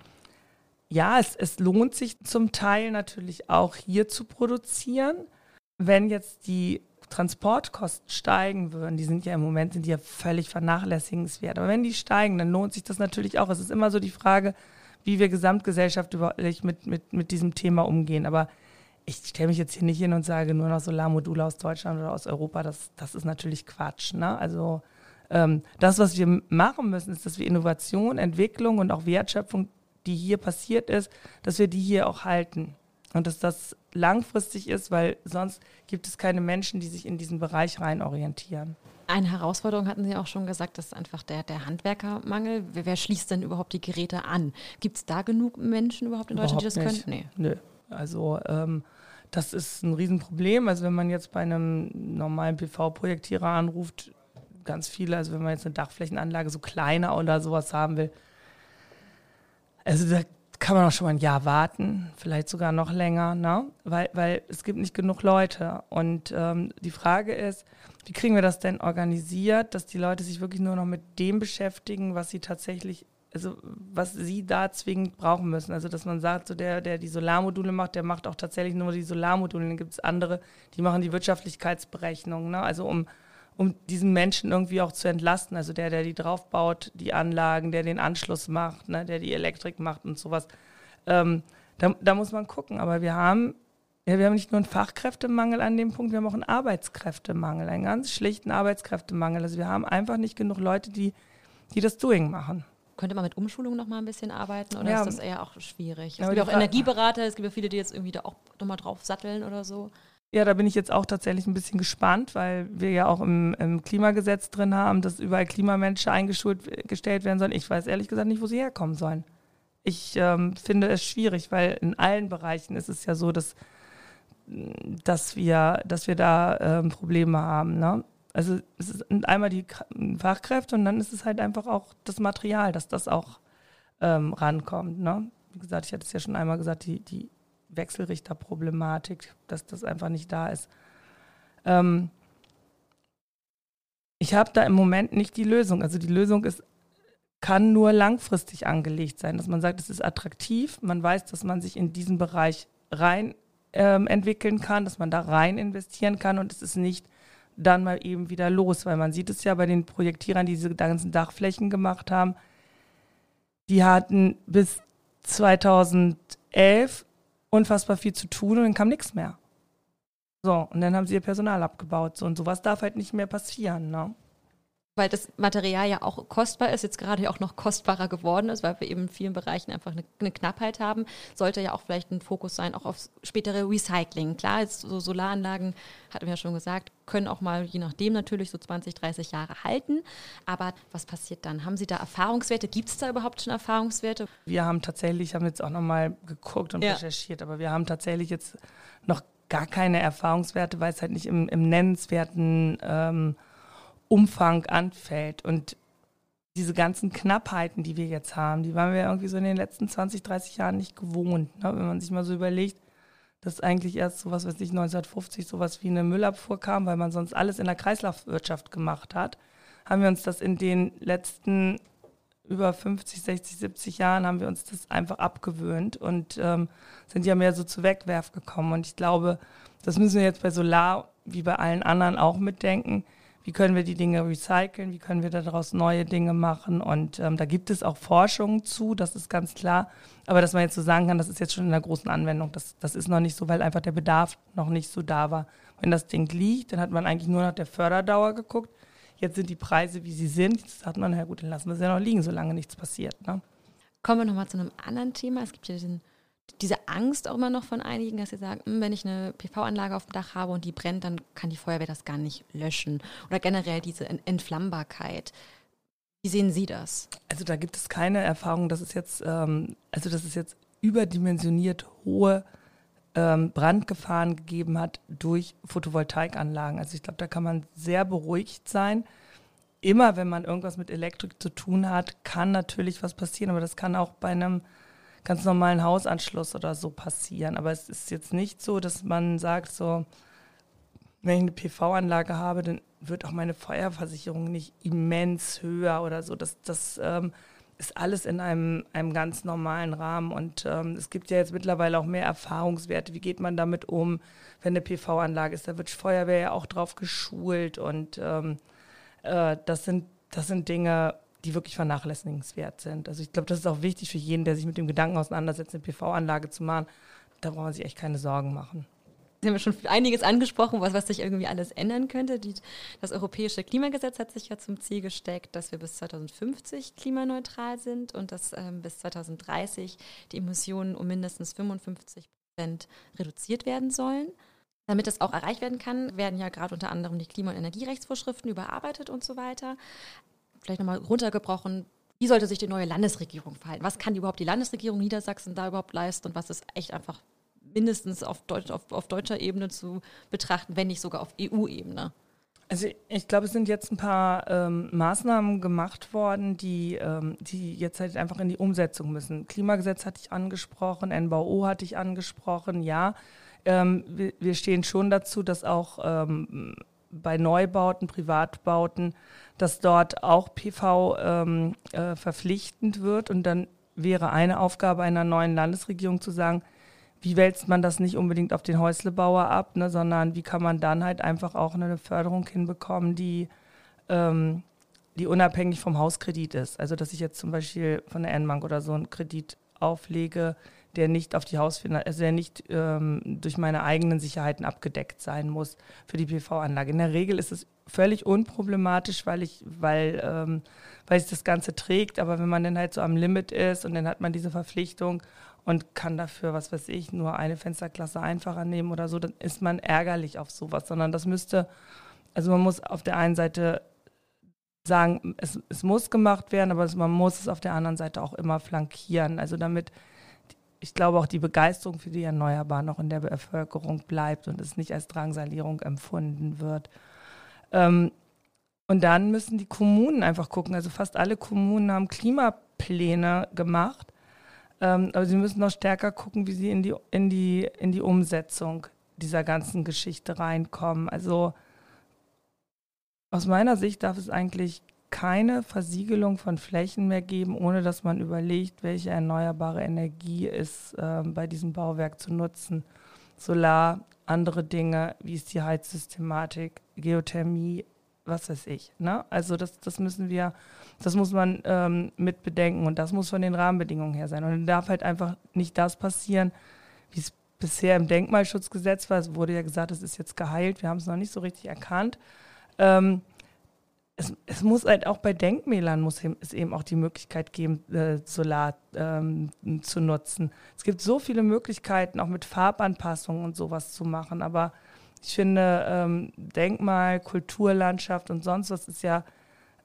ja, es, es lohnt sich zum Teil natürlich auch hier zu produzieren. Wenn jetzt die Transportkosten steigen würden, die sind ja im Moment sind die ja völlig vernachlässigenswert. Aber wenn die steigen, dann lohnt sich das natürlich auch. Es ist immer so die Frage, wie wir gesamtgesellschaftlich mit, mit, mit diesem Thema umgehen. Aber ich stelle mich jetzt hier nicht hin und sage nur noch Solarmodule aus Deutschland oder aus Europa. Das, das ist natürlich Quatsch. Ne? Also das, was wir machen müssen, ist, dass wir Innovation, Entwicklung und auch Wertschöpfung, die hier passiert ist, dass wir die hier auch halten. Und dass das langfristig ist, weil sonst gibt es keine Menschen, die sich in diesen Bereich rein orientieren.
Eine Herausforderung hatten Sie auch schon gesagt, das ist einfach der, der Handwerkermangel. Wer, wer schließt denn überhaupt die Geräte an? Gibt es da genug Menschen überhaupt in Deutschland,
überhaupt die das nicht. können? Nee. Nö. Also ähm, das ist ein Riesenproblem. Also wenn man jetzt bei einem normalen PV-Projektierer anruft, ganz viele, also wenn man jetzt eine Dachflächenanlage so kleiner oder sowas haben will, also da kann man auch schon mal ein Jahr warten, vielleicht sogar noch länger, ne? weil, weil es gibt nicht genug Leute. Und ähm, die Frage ist, wie kriegen wir das denn organisiert, dass die Leute sich wirklich nur noch mit dem beschäftigen, was sie tatsächlich, also was sie da zwingend brauchen müssen. Also dass man sagt, so der, der die Solarmodule macht, der macht auch tatsächlich nur die Solarmodule. Dann gibt es andere, die machen die Wirtschaftlichkeitsberechnung. Ne? Also um um diesen Menschen irgendwie auch zu entlasten. Also der, der die draufbaut, die Anlagen, der den Anschluss macht, ne, der die Elektrik macht und sowas. Ähm, da, da, muss man gucken. Aber wir haben, ja, wir haben nicht nur einen Fachkräftemangel an dem Punkt, wir haben auch einen Arbeitskräftemangel, einen ganz schlichten Arbeitskräftemangel. Also wir haben einfach nicht genug Leute, die, die das Doing machen.
Könnte man mit Umschulung noch mal ein bisschen arbeiten oder ja, ist das eher auch schwierig? Es gibt auch Energieberater, es gibt ja viele, die jetzt irgendwie da auch nochmal drauf satteln oder so.
Ja, da bin ich jetzt auch tatsächlich ein bisschen gespannt, weil wir ja auch im, im Klimagesetz drin haben, dass überall Klimamenschen eingestellt werden sollen. Ich weiß ehrlich gesagt nicht, wo sie herkommen sollen. Ich ähm, finde es schwierig, weil in allen Bereichen ist es ja so, dass, dass, wir, dass wir da ähm, Probleme haben. Ne? Also es ist einmal die Fachkräfte und dann ist es halt einfach auch das Material, dass das auch ähm, rankommt. Ne? Wie gesagt, ich hatte es ja schon einmal gesagt, die, die Wechselrichterproblematik, dass das einfach nicht da ist. Ähm, ich habe da im Moment nicht die Lösung. Also die Lösung ist, kann nur langfristig angelegt sein, dass man sagt, es ist attraktiv, man weiß, dass man sich in diesen Bereich rein ähm, entwickeln kann, dass man da rein investieren kann und es ist nicht dann mal eben wieder los, weil man sieht es ja bei den Projektierern, die diese ganzen Dachflächen gemacht haben, die hatten bis 2011 unfassbar viel zu tun und dann kam nichts mehr. So, und dann haben sie ihr Personal abgebaut. So, und sowas darf halt nicht mehr passieren. Ne?
Weil das Material ja auch kostbar ist, jetzt gerade ja auch noch kostbarer geworden ist, weil wir eben in vielen Bereichen einfach eine, eine, Knappheit haben, sollte ja auch vielleicht ein Fokus sein, auch auf spätere Recycling. Klar, jetzt so Solaranlagen, hatten wir ja schon gesagt, können auch mal, je nachdem natürlich, so 20, 30 Jahre halten. Aber was passiert dann? Haben Sie da Erfahrungswerte? Gibt es da überhaupt schon Erfahrungswerte?
Wir haben tatsächlich, haben jetzt auch nochmal geguckt und ja. recherchiert, aber wir haben tatsächlich jetzt noch gar keine Erfahrungswerte, weil es halt nicht im, im nennenswerten ähm, Umfang anfällt. Und diese ganzen Knappheiten, die wir jetzt haben, die waren wir irgendwie so in den letzten 20, 30 Jahren nicht gewohnt. Ne? Wenn man sich mal so überlegt, dass eigentlich erst so was weiß ich, 1950 sowas wie eine Müllabfuhr kam, weil man sonst alles in der Kreislaufwirtschaft gemacht hat, haben wir uns das in den letzten über 50, 60, 70 Jahren haben wir uns das einfach abgewöhnt und ähm, sind ja mehr so zu Wegwerf gekommen. Und ich glaube, das müssen wir jetzt bei Solar wie bei allen anderen auch mitdenken wie können wir die Dinge recyceln, wie können wir daraus neue Dinge machen. Und ähm, da gibt es auch Forschung zu, das ist ganz klar. Aber dass man jetzt so sagen kann, das ist jetzt schon in der großen Anwendung, das, das ist noch nicht so, weil einfach der Bedarf noch nicht so da war. Wenn das Ding liegt, dann hat man eigentlich nur nach der Förderdauer geguckt. Jetzt sind die Preise, wie sie sind. Jetzt sagt man, na gut, dann lassen wir sie ja noch liegen, solange nichts passiert. Ne?
Kommen wir nochmal zu einem anderen Thema. Es gibt ja diesen, diese Angst auch immer noch von einigen, dass sie sagen, hm, wenn ich eine PV-Anlage auf dem Dach habe und die brennt, dann kann die Feuerwehr das gar nicht löschen. Oder generell diese Entflammbarkeit. Wie sehen Sie das?
Also da gibt es keine Erfahrung, dass es jetzt, ähm, also dass es jetzt überdimensioniert hohe ähm, Brandgefahren gegeben hat durch Photovoltaikanlagen. Also ich glaube, da kann man sehr beruhigt sein. Immer wenn man irgendwas mit Elektrik zu tun hat, kann natürlich was passieren, aber das kann auch bei einem ganz normalen Hausanschluss oder so passieren. Aber es ist jetzt nicht so, dass man sagt, so, wenn ich eine PV-Anlage habe, dann wird auch meine Feuerversicherung nicht immens höher oder so. Das, das ähm, ist alles in einem, einem ganz normalen Rahmen. Und ähm, es gibt ja jetzt mittlerweile auch mehr Erfahrungswerte. Wie geht man damit um, wenn eine PV-Anlage ist? Da wird Feuerwehr ja auch drauf geschult. Und ähm, äh, das, sind, das sind Dinge, die wirklich vernachlässigenswert sind. Also ich glaube, das ist auch wichtig für jeden, der sich mit dem Gedanken auseinandersetzt, eine PV-Anlage zu machen. Da braucht man sich echt keine Sorgen machen.
Sie haben schon einiges angesprochen, was, was sich irgendwie alles ändern könnte. Die, das europäische Klimagesetz hat sich ja zum Ziel gesteckt, dass wir bis 2050 klimaneutral sind und dass ähm, bis 2030 die Emissionen um mindestens 55 Prozent reduziert werden sollen. Damit das auch erreicht werden kann, werden ja gerade unter anderem die Klima- und Energierechtsvorschriften überarbeitet und so weiter. Vielleicht nochmal runtergebrochen, wie sollte sich die neue Landesregierung verhalten? Was kann überhaupt die Landesregierung Niedersachsen da überhaupt leisten und was ist echt einfach mindestens auf, Deutsch, auf, auf deutscher Ebene zu betrachten, wenn nicht sogar auf EU-Ebene?
Also ich glaube, es sind jetzt ein paar ähm, Maßnahmen gemacht worden, die, ähm, die jetzt halt einfach in die Umsetzung müssen. Klimagesetz hatte ich angesprochen, NBO hatte ich angesprochen, ja. Ähm, wir, wir, stehen schon dazu, dass auch ähm, bei Neubauten, Privatbauten, dass dort auch PV ähm, äh, verpflichtend wird. Und dann wäre eine Aufgabe einer neuen Landesregierung zu sagen, wie wälzt man das nicht unbedingt auf den Häuslebauer ab, ne, sondern wie kann man dann halt einfach auch eine Förderung hinbekommen, die, ähm, die unabhängig vom Hauskredit ist. Also dass ich jetzt zum Beispiel von der N-Bank oder so einen Kredit auflege, der nicht auf die Hausfinanzierung, also der nicht ähm, durch meine eigenen Sicherheiten abgedeckt sein muss für die PV-Anlage. In der Regel ist es völlig unproblematisch, weil ich, weil, ähm, weil es das Ganze trägt, aber wenn man dann halt so am Limit ist und dann hat man diese Verpflichtung und kann dafür, was weiß ich, nur eine Fensterklasse einfacher nehmen oder so, dann ist man ärgerlich auf sowas, sondern das müsste, also man muss auf der einen Seite sagen, es, es muss gemacht werden, aber man muss es auf der anderen Seite auch immer flankieren. Also damit, ich glaube, auch die Begeisterung für die Erneuerbaren noch in der Bevölkerung bleibt und es nicht als Drangsalierung empfunden wird. Ähm, und dann müssen die Kommunen einfach gucken. Also fast alle Kommunen haben Klimapläne gemacht ähm, aber sie müssen noch stärker gucken, wie sie in die, in, die, in die Umsetzung dieser ganzen Geschichte reinkommen. Also aus meiner Sicht darf es eigentlich keine Versiegelung von Flächen mehr geben, ohne dass man überlegt, welche erneuerbare Energie ist äh, bei diesem Bauwerk zu nutzen. Solar, andere Dinge, wie ist die Heizsystematik, Geothermie, was weiß ich. Ne? Also das, das müssen wir, das muss man ähm, mit bedenken und das muss von den Rahmenbedingungen her sein. Und dann darf halt einfach nicht das passieren, wie es bisher im Denkmalschutzgesetz war. Es wurde ja gesagt, es ist jetzt geheilt, wir haben es noch nicht so richtig erkannt. Ähm, es, es, muss halt auch bei Denkmälern muss es eben auch die Möglichkeit geben, äh, Solar ähm, zu nutzen. Es gibt so viele Möglichkeiten, auch mit Farbanpassungen und sowas zu machen, aber ich finde, ähm, Denkmal, Kulturlandschaft und sonst was ist ja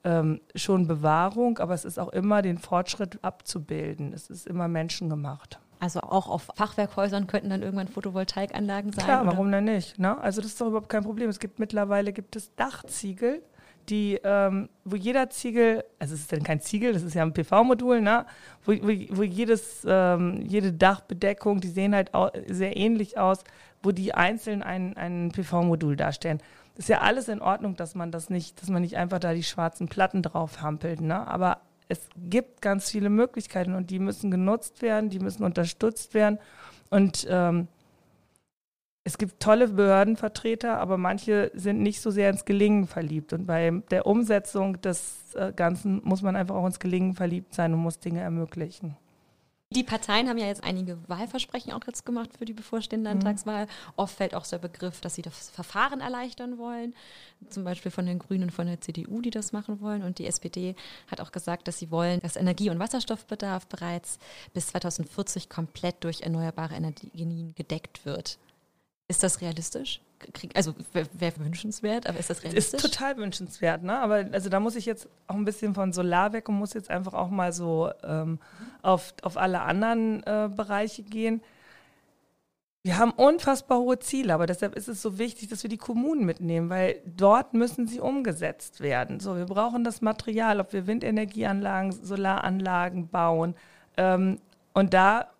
ähm, schon Bewahrung, aber es ist auch immer den Fortschritt abzubilden. Es ist immer menschengemacht.
Also auch auf Fachwerkhäusern könnten dann irgendwann Photovoltaikanlagen sein?
Klar, warum denn nicht? Ne? Also das ist doch überhaupt kein Problem. Es gibt mittlerweile gibt es Dachziegel, die, ähm, wo jeder Ziegel, also es ist dann kein Ziegel, das ist ja ein PV-Modul, ne? wo, wo, wo jedes, ähm, jede Dachbedeckung, die sehen halt sehr ähnlich aus, wo die einzeln ein, ein PV-Modul darstellen. ist ja alles in Ordnung, dass man das nicht, dass man nicht einfach da die schwarzen Platten drauf hampelt, ne? Aber es gibt ganz viele Möglichkeiten und die müssen genutzt werden, die müssen unterstützt werden. Und ähm, es gibt tolle Behördenvertreter, aber manche sind nicht so sehr ins Gelingen verliebt. Und bei der Umsetzung des äh, Ganzen muss man einfach auch ins Gelingen verliebt sein und muss Dinge ermöglichen.
Die Parteien haben ja jetzt einige Wahlversprechen auch jetzt gemacht für die bevorstehende mhm. Landtagswahl. Mhm. Oft fällt auch der Begriff, dass sie das Verfahren erleichtern wollen. Zum Beispiel von den Grünen und von der CDU, die das machen wollen. Und die SPD hat auch gesagt, dass sie wollen, dass Energie- und Wasserstoffbedarf bereits bis 2040 komplett durch erneuerbare Energien gedeckt wird. Ist das realistisch? Also wäre wär wünschenswert, aber ist das realistisch?
Ist total wünschenswert, ne? Aber also da muss ich jetzt auch ein bisschen von Solar weg und muss jetzt einfach auch mal so ähm, auf, auf alle anderen äh, Bereiche gehen. Wir haben unfassbar hohe Ziele, aber deshalb ist es so wichtig, dass wir die Kommunen mitnehmen, weil dort müssen sie umgesetzt werden. So, wir brauchen das Material, ob wir Windenergieanlagen, Solaranlagen bauen. Ähm, und da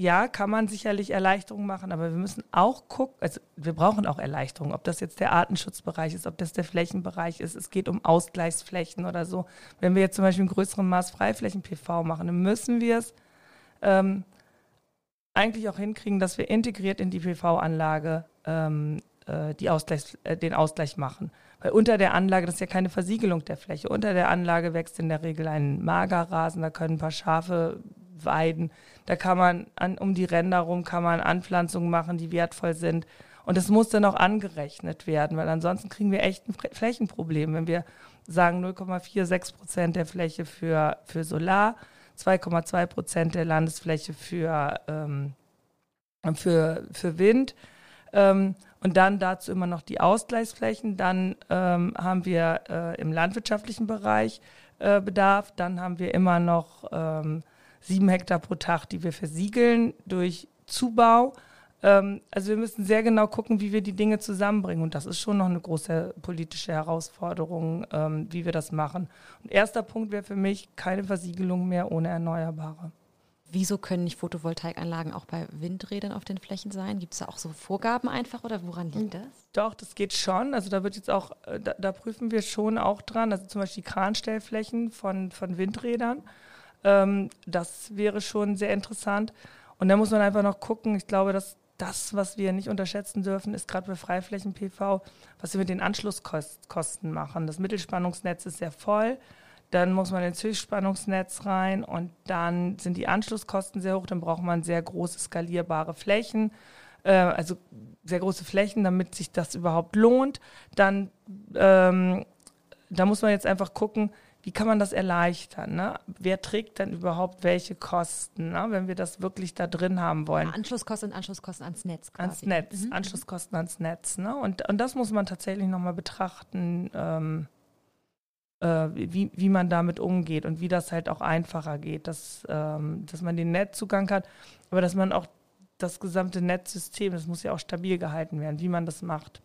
ja, kann man sicherlich Erleichterungen machen, aber wir müssen auch gucken, also wir brauchen auch Erleichterungen, ob das jetzt der Artenschutzbereich ist, ob das der Flächenbereich ist. Es geht um Ausgleichsflächen oder so. Wenn wir jetzt zum Beispiel in größerem Maß Freiflächen-PV machen, dann müssen wir es ähm, eigentlich auch hinkriegen, dass wir integriert in die PV-Anlage ähm, äh, die Ausgleich, äh, den Ausgleich machen. Weil unter der Anlage, das ist ja keine Versiegelung der Fläche, unter der Anlage wächst in der Regel ein Magerrasen, da können ein paar Schafe weiden. Da kann man an, um die Ränder rum kann man Anpflanzungen machen, die wertvoll sind. Und das muss dann auch angerechnet werden, weil ansonsten kriegen wir echt ein Flächenproblem, wenn wir sagen 0,46 Prozent der Fläche für, für Solar, 2,2 Prozent der Landesfläche für, ähm, für, für Wind. Ähm, und dann dazu immer noch die Ausgleichsflächen. Dann ähm, haben wir äh, im landwirtschaftlichen Bereich äh, Bedarf. Dann haben wir immer noch ähm, sieben Hektar pro Tag, die wir versiegeln durch Zubau. Ähm, also wir müssen sehr genau gucken, wie wir die Dinge zusammenbringen. Und das ist schon noch eine große politische Herausforderung, ähm, wie wir das machen. Und erster Punkt wäre für mich keine Versiegelung mehr ohne Erneuerbare.
Wieso können nicht Photovoltaikanlagen auch bei Windrädern auf den Flächen sein? Gibt es da auch so Vorgaben einfach oder woran liegt das?
Doch, das geht schon. Also da wird jetzt auch, äh, da, da prüfen wir schon auch dran. Also zum Beispiel Kranstellflächen von, von Windrädern. Ähm, das wäre schon sehr interessant. Und da muss man einfach noch gucken. Ich glaube, dass das, was wir nicht unterschätzen dürfen, ist gerade bei Freiflächen-PV, was wir mit den Anschlusskosten machen. Das Mittelspannungsnetz ist sehr voll. Dann muss man ins Höchstspannungsnetz rein und dann sind die Anschlusskosten sehr hoch. Dann braucht man sehr große skalierbare Flächen, äh, also sehr große Flächen, damit sich das überhaupt lohnt. Dann ähm, da muss man jetzt einfach gucken, wie kann man das erleichtern? Ne? Wer trägt dann überhaupt welche Kosten, ne? wenn wir das wirklich da drin haben wollen? Ja,
Anschlusskosten und Anschlusskosten ans Netz. Quasi.
Ans Netz, mhm. Anschlusskosten ans Netz. Ne? Und, und das muss man tatsächlich nochmal betrachten, ähm, äh, wie, wie man damit umgeht und wie das halt auch einfacher geht, dass, ähm, dass man den Netzzugang hat, aber dass man auch das gesamte Netzsystem, das muss ja auch stabil gehalten werden, wie man das macht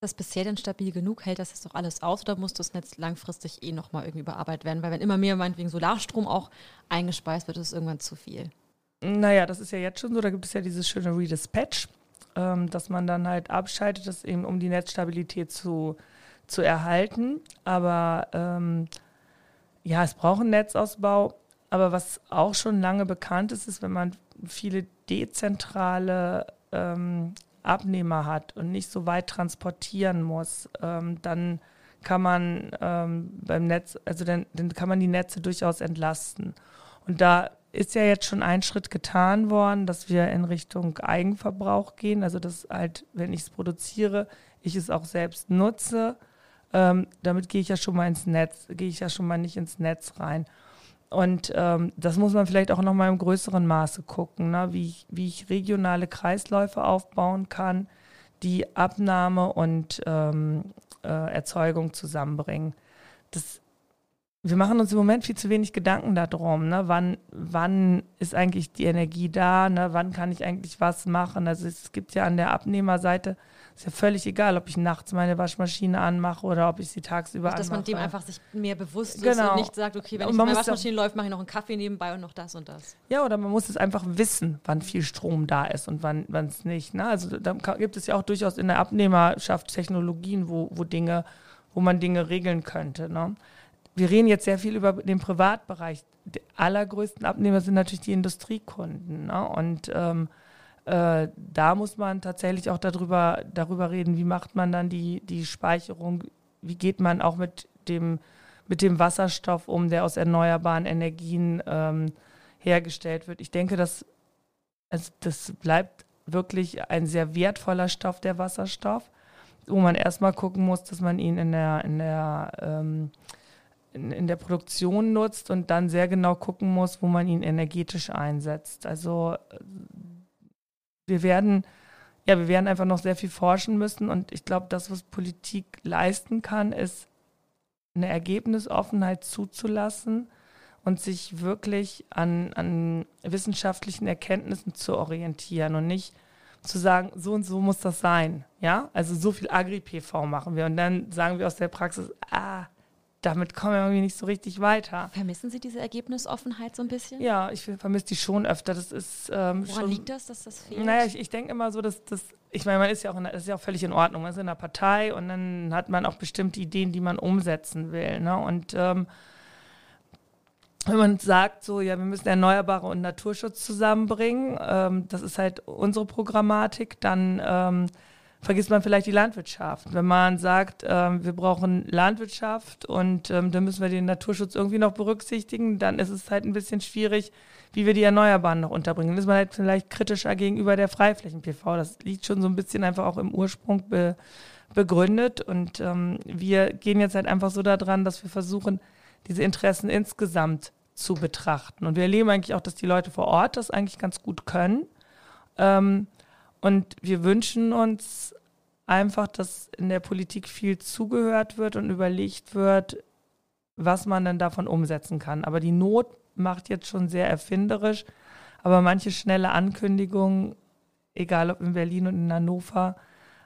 das bisher denn stabil genug? Hält das jetzt doch alles aus oder muss das Netz langfristig eh nochmal irgendwie bearbeitet werden? Weil wenn immer mehr meinetwegen Solarstrom auch eingespeist wird, ist es irgendwann zu viel.
Naja, das ist ja jetzt schon so. Da gibt es ja dieses schöne Redispatch, ähm, dass man dann halt abschaltet, das eben um die Netzstabilität zu, zu erhalten. Aber ähm, ja, es braucht einen Netzausbau. Aber was auch schon lange bekannt ist, ist, wenn man viele dezentrale ähm, Abnehmer hat und nicht so weit transportieren muss, ähm, dann kann man ähm, beim Netz, also dann, dann kann man die Netze durchaus entlasten. Und da ist ja jetzt schon ein Schritt getan worden, dass wir in Richtung Eigenverbrauch gehen. Also dass halt, wenn ich es produziere, ich es auch selbst nutze. Ähm, damit gehe ich ja schon mal ins Netz, gehe ich ja schon mal nicht ins Netz rein. Und ähm, das muss man vielleicht auch noch mal im größeren Maße gucken, ne? wie, ich, wie ich regionale Kreisläufe aufbauen kann, die Abnahme und ähm, äh, Erzeugung zusammenbringen. Das, wir machen uns im Moment viel zu wenig Gedanken darum, ne? wann, wann ist eigentlich die Energie da, ne? wann kann ich eigentlich was machen. Also es gibt ja an der Abnehmerseite ist ja völlig egal, ob ich nachts meine Waschmaschine anmache oder ob ich sie tagsüber dass
anmache. Dass man dem einfach sich mehr bewusst genau. ist und nicht sagt, okay, wenn ich meine Waschmaschine läuft, mache ich noch einen Kaffee nebenbei und noch das und das.
Ja, oder man muss es einfach wissen, wann viel Strom da ist und wann es nicht. Ne? Also da gibt es ja auch durchaus in der Abnehmerschaft Technologien, wo, wo Dinge, wo man Dinge regeln könnte. Ne? Wir reden jetzt sehr viel über den Privatbereich. Die allergrößten Abnehmer sind natürlich die Industriekunden. Ne? Und ähm, äh, da muss man tatsächlich auch darüber, darüber reden, wie macht man dann die, die Speicherung, wie geht man auch mit dem, mit dem Wasserstoff um, der aus erneuerbaren Energien ähm, hergestellt wird. Ich denke, dass also das bleibt wirklich ein sehr wertvoller Stoff, der Wasserstoff, wo man erstmal gucken muss, dass man ihn in der, in der ähm, in, der Produktion nutzt und dann sehr genau gucken muss, wo man ihn energetisch einsetzt. Also wir werden, ja, wir werden einfach noch sehr viel forschen müssen und ich glaube, das, was Politik leisten kann, ist eine Ergebnisoffenheit zuzulassen und sich wirklich an, an wissenschaftlichen Erkenntnissen zu orientieren und nicht zu sagen, so und so muss das sein. Ja, also so viel Agri-PV machen wir und dann sagen wir aus der Praxis, ah, damit kommen wir irgendwie nicht so richtig weiter.
Vermissen Sie diese Ergebnisoffenheit so ein bisschen?
Ja, ich vermisse die schon öfter. Das ist, ähm,
Woran
schon,
liegt das, dass das fehlt?
Naja, ich, ich denke immer so, dass das, ich meine, man ist ja auch, in, das ist ja auch völlig in Ordnung. Man ist in einer Partei und dann hat man auch bestimmte Ideen, die man umsetzen will. Ne? Und ähm, wenn man sagt, so, ja, wir müssen Erneuerbare und Naturschutz zusammenbringen, ähm, das ist halt unsere Programmatik, dann ähm, vergisst man vielleicht die Landwirtschaft. Wenn man sagt, ähm, wir brauchen Landwirtschaft und ähm, dann müssen wir den Naturschutz irgendwie noch berücksichtigen, dann ist es halt ein bisschen schwierig, wie wir die Erneuerbaren noch unterbringen. Dann ist man halt vielleicht kritischer gegenüber der Freiflächen-PV. Das liegt schon so ein bisschen einfach auch im Ursprung be begründet. Und ähm, wir gehen jetzt halt einfach so daran, dass wir versuchen, diese Interessen insgesamt zu betrachten. Und wir erleben eigentlich auch, dass die Leute vor Ort das eigentlich ganz gut können. Ähm, und wir wünschen uns einfach, dass in der Politik viel zugehört wird und überlegt wird, was man denn davon umsetzen kann. Aber die Not macht jetzt schon sehr erfinderisch. Aber manche schnelle Ankündigungen, egal ob in Berlin und in Hannover,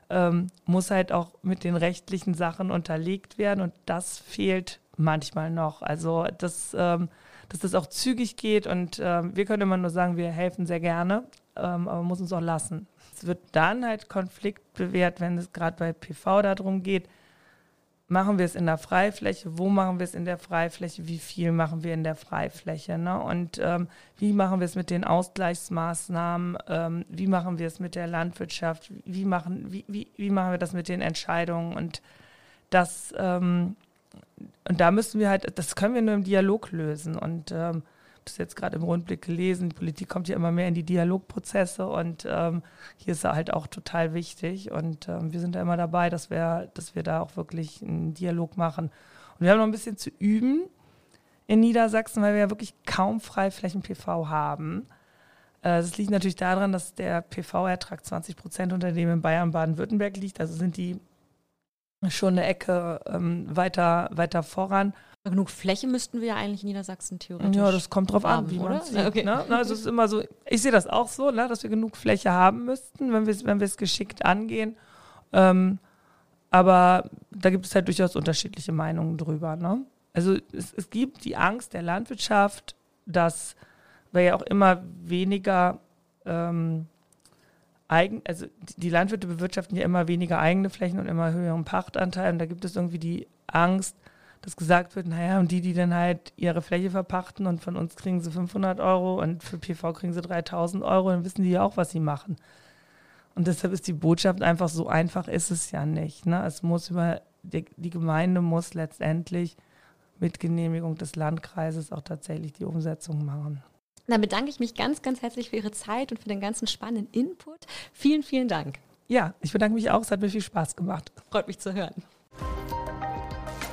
ähm, muss halt auch mit den rechtlichen Sachen unterlegt werden. Und das fehlt manchmal noch. Also, dass, ähm, dass das auch zügig geht. Und ähm, wir können immer nur sagen, wir helfen sehr gerne, ähm, aber man muss uns auch lassen wird dann halt Konflikt bewährt, wenn es gerade bei PV darum geht, machen wir es in der Freifläche, wo machen wir es in der Freifläche, wie viel machen wir in der Freifläche ne? und ähm, wie machen wir es mit den Ausgleichsmaßnahmen, ähm, wie machen wir es mit der Landwirtschaft, wie machen, wie, wie, wie machen wir das mit den Entscheidungen? Und das ähm, und da müssen wir halt, das können wir nur im Dialog lösen. Und ähm, das jetzt gerade im Rundblick gelesen, die Politik kommt ja immer mehr in die Dialogprozesse und ähm, hier ist er halt auch total wichtig und ähm, wir sind da immer dabei, dass wir, dass wir da auch wirklich einen Dialog machen. Und wir haben noch ein bisschen zu üben in Niedersachsen, weil wir ja wirklich kaum Freiflächen-PV haben. Äh, das liegt natürlich daran, dass der PV-Ertrag 20 Prozent unter dem in Bayern, Baden-Württemberg liegt. Also sind die schon eine Ecke ähm, weiter, weiter voran.
Genug Fläche müssten wir ja eigentlich in Niedersachsen theoretisch.
Ja, das kommt drauf haben, an, wie man es sieht. Okay. Ne? Also es ist immer so, ich sehe das auch so, ne, dass wir genug Fläche haben müssten, wenn wir es wenn geschickt angehen. Ähm, aber da gibt es halt durchaus unterschiedliche Meinungen drüber. Ne? Also es, es gibt die Angst der Landwirtschaft, dass wir ja auch immer weniger ähm, eigen, also die Landwirte bewirtschaften ja immer weniger eigene Flächen und immer höheren Pachtanteil. Und da gibt es irgendwie die Angst, dass gesagt wird, naja, und die, die dann halt ihre Fläche verpachten und von uns kriegen sie 500 Euro und für PV kriegen sie 3000 Euro, dann wissen die ja auch, was sie machen. Und deshalb ist die Botschaft einfach so einfach ist es ja nicht. Ne? Es muss über, die, die Gemeinde muss letztendlich mit Genehmigung des Landkreises auch tatsächlich die Umsetzung machen.
Dann bedanke ich mich ganz, ganz herzlich für Ihre Zeit und für den ganzen spannenden Input. Vielen, vielen Dank.
Ja, ich bedanke mich auch. Es hat mir viel Spaß gemacht.
Freut mich zu hören.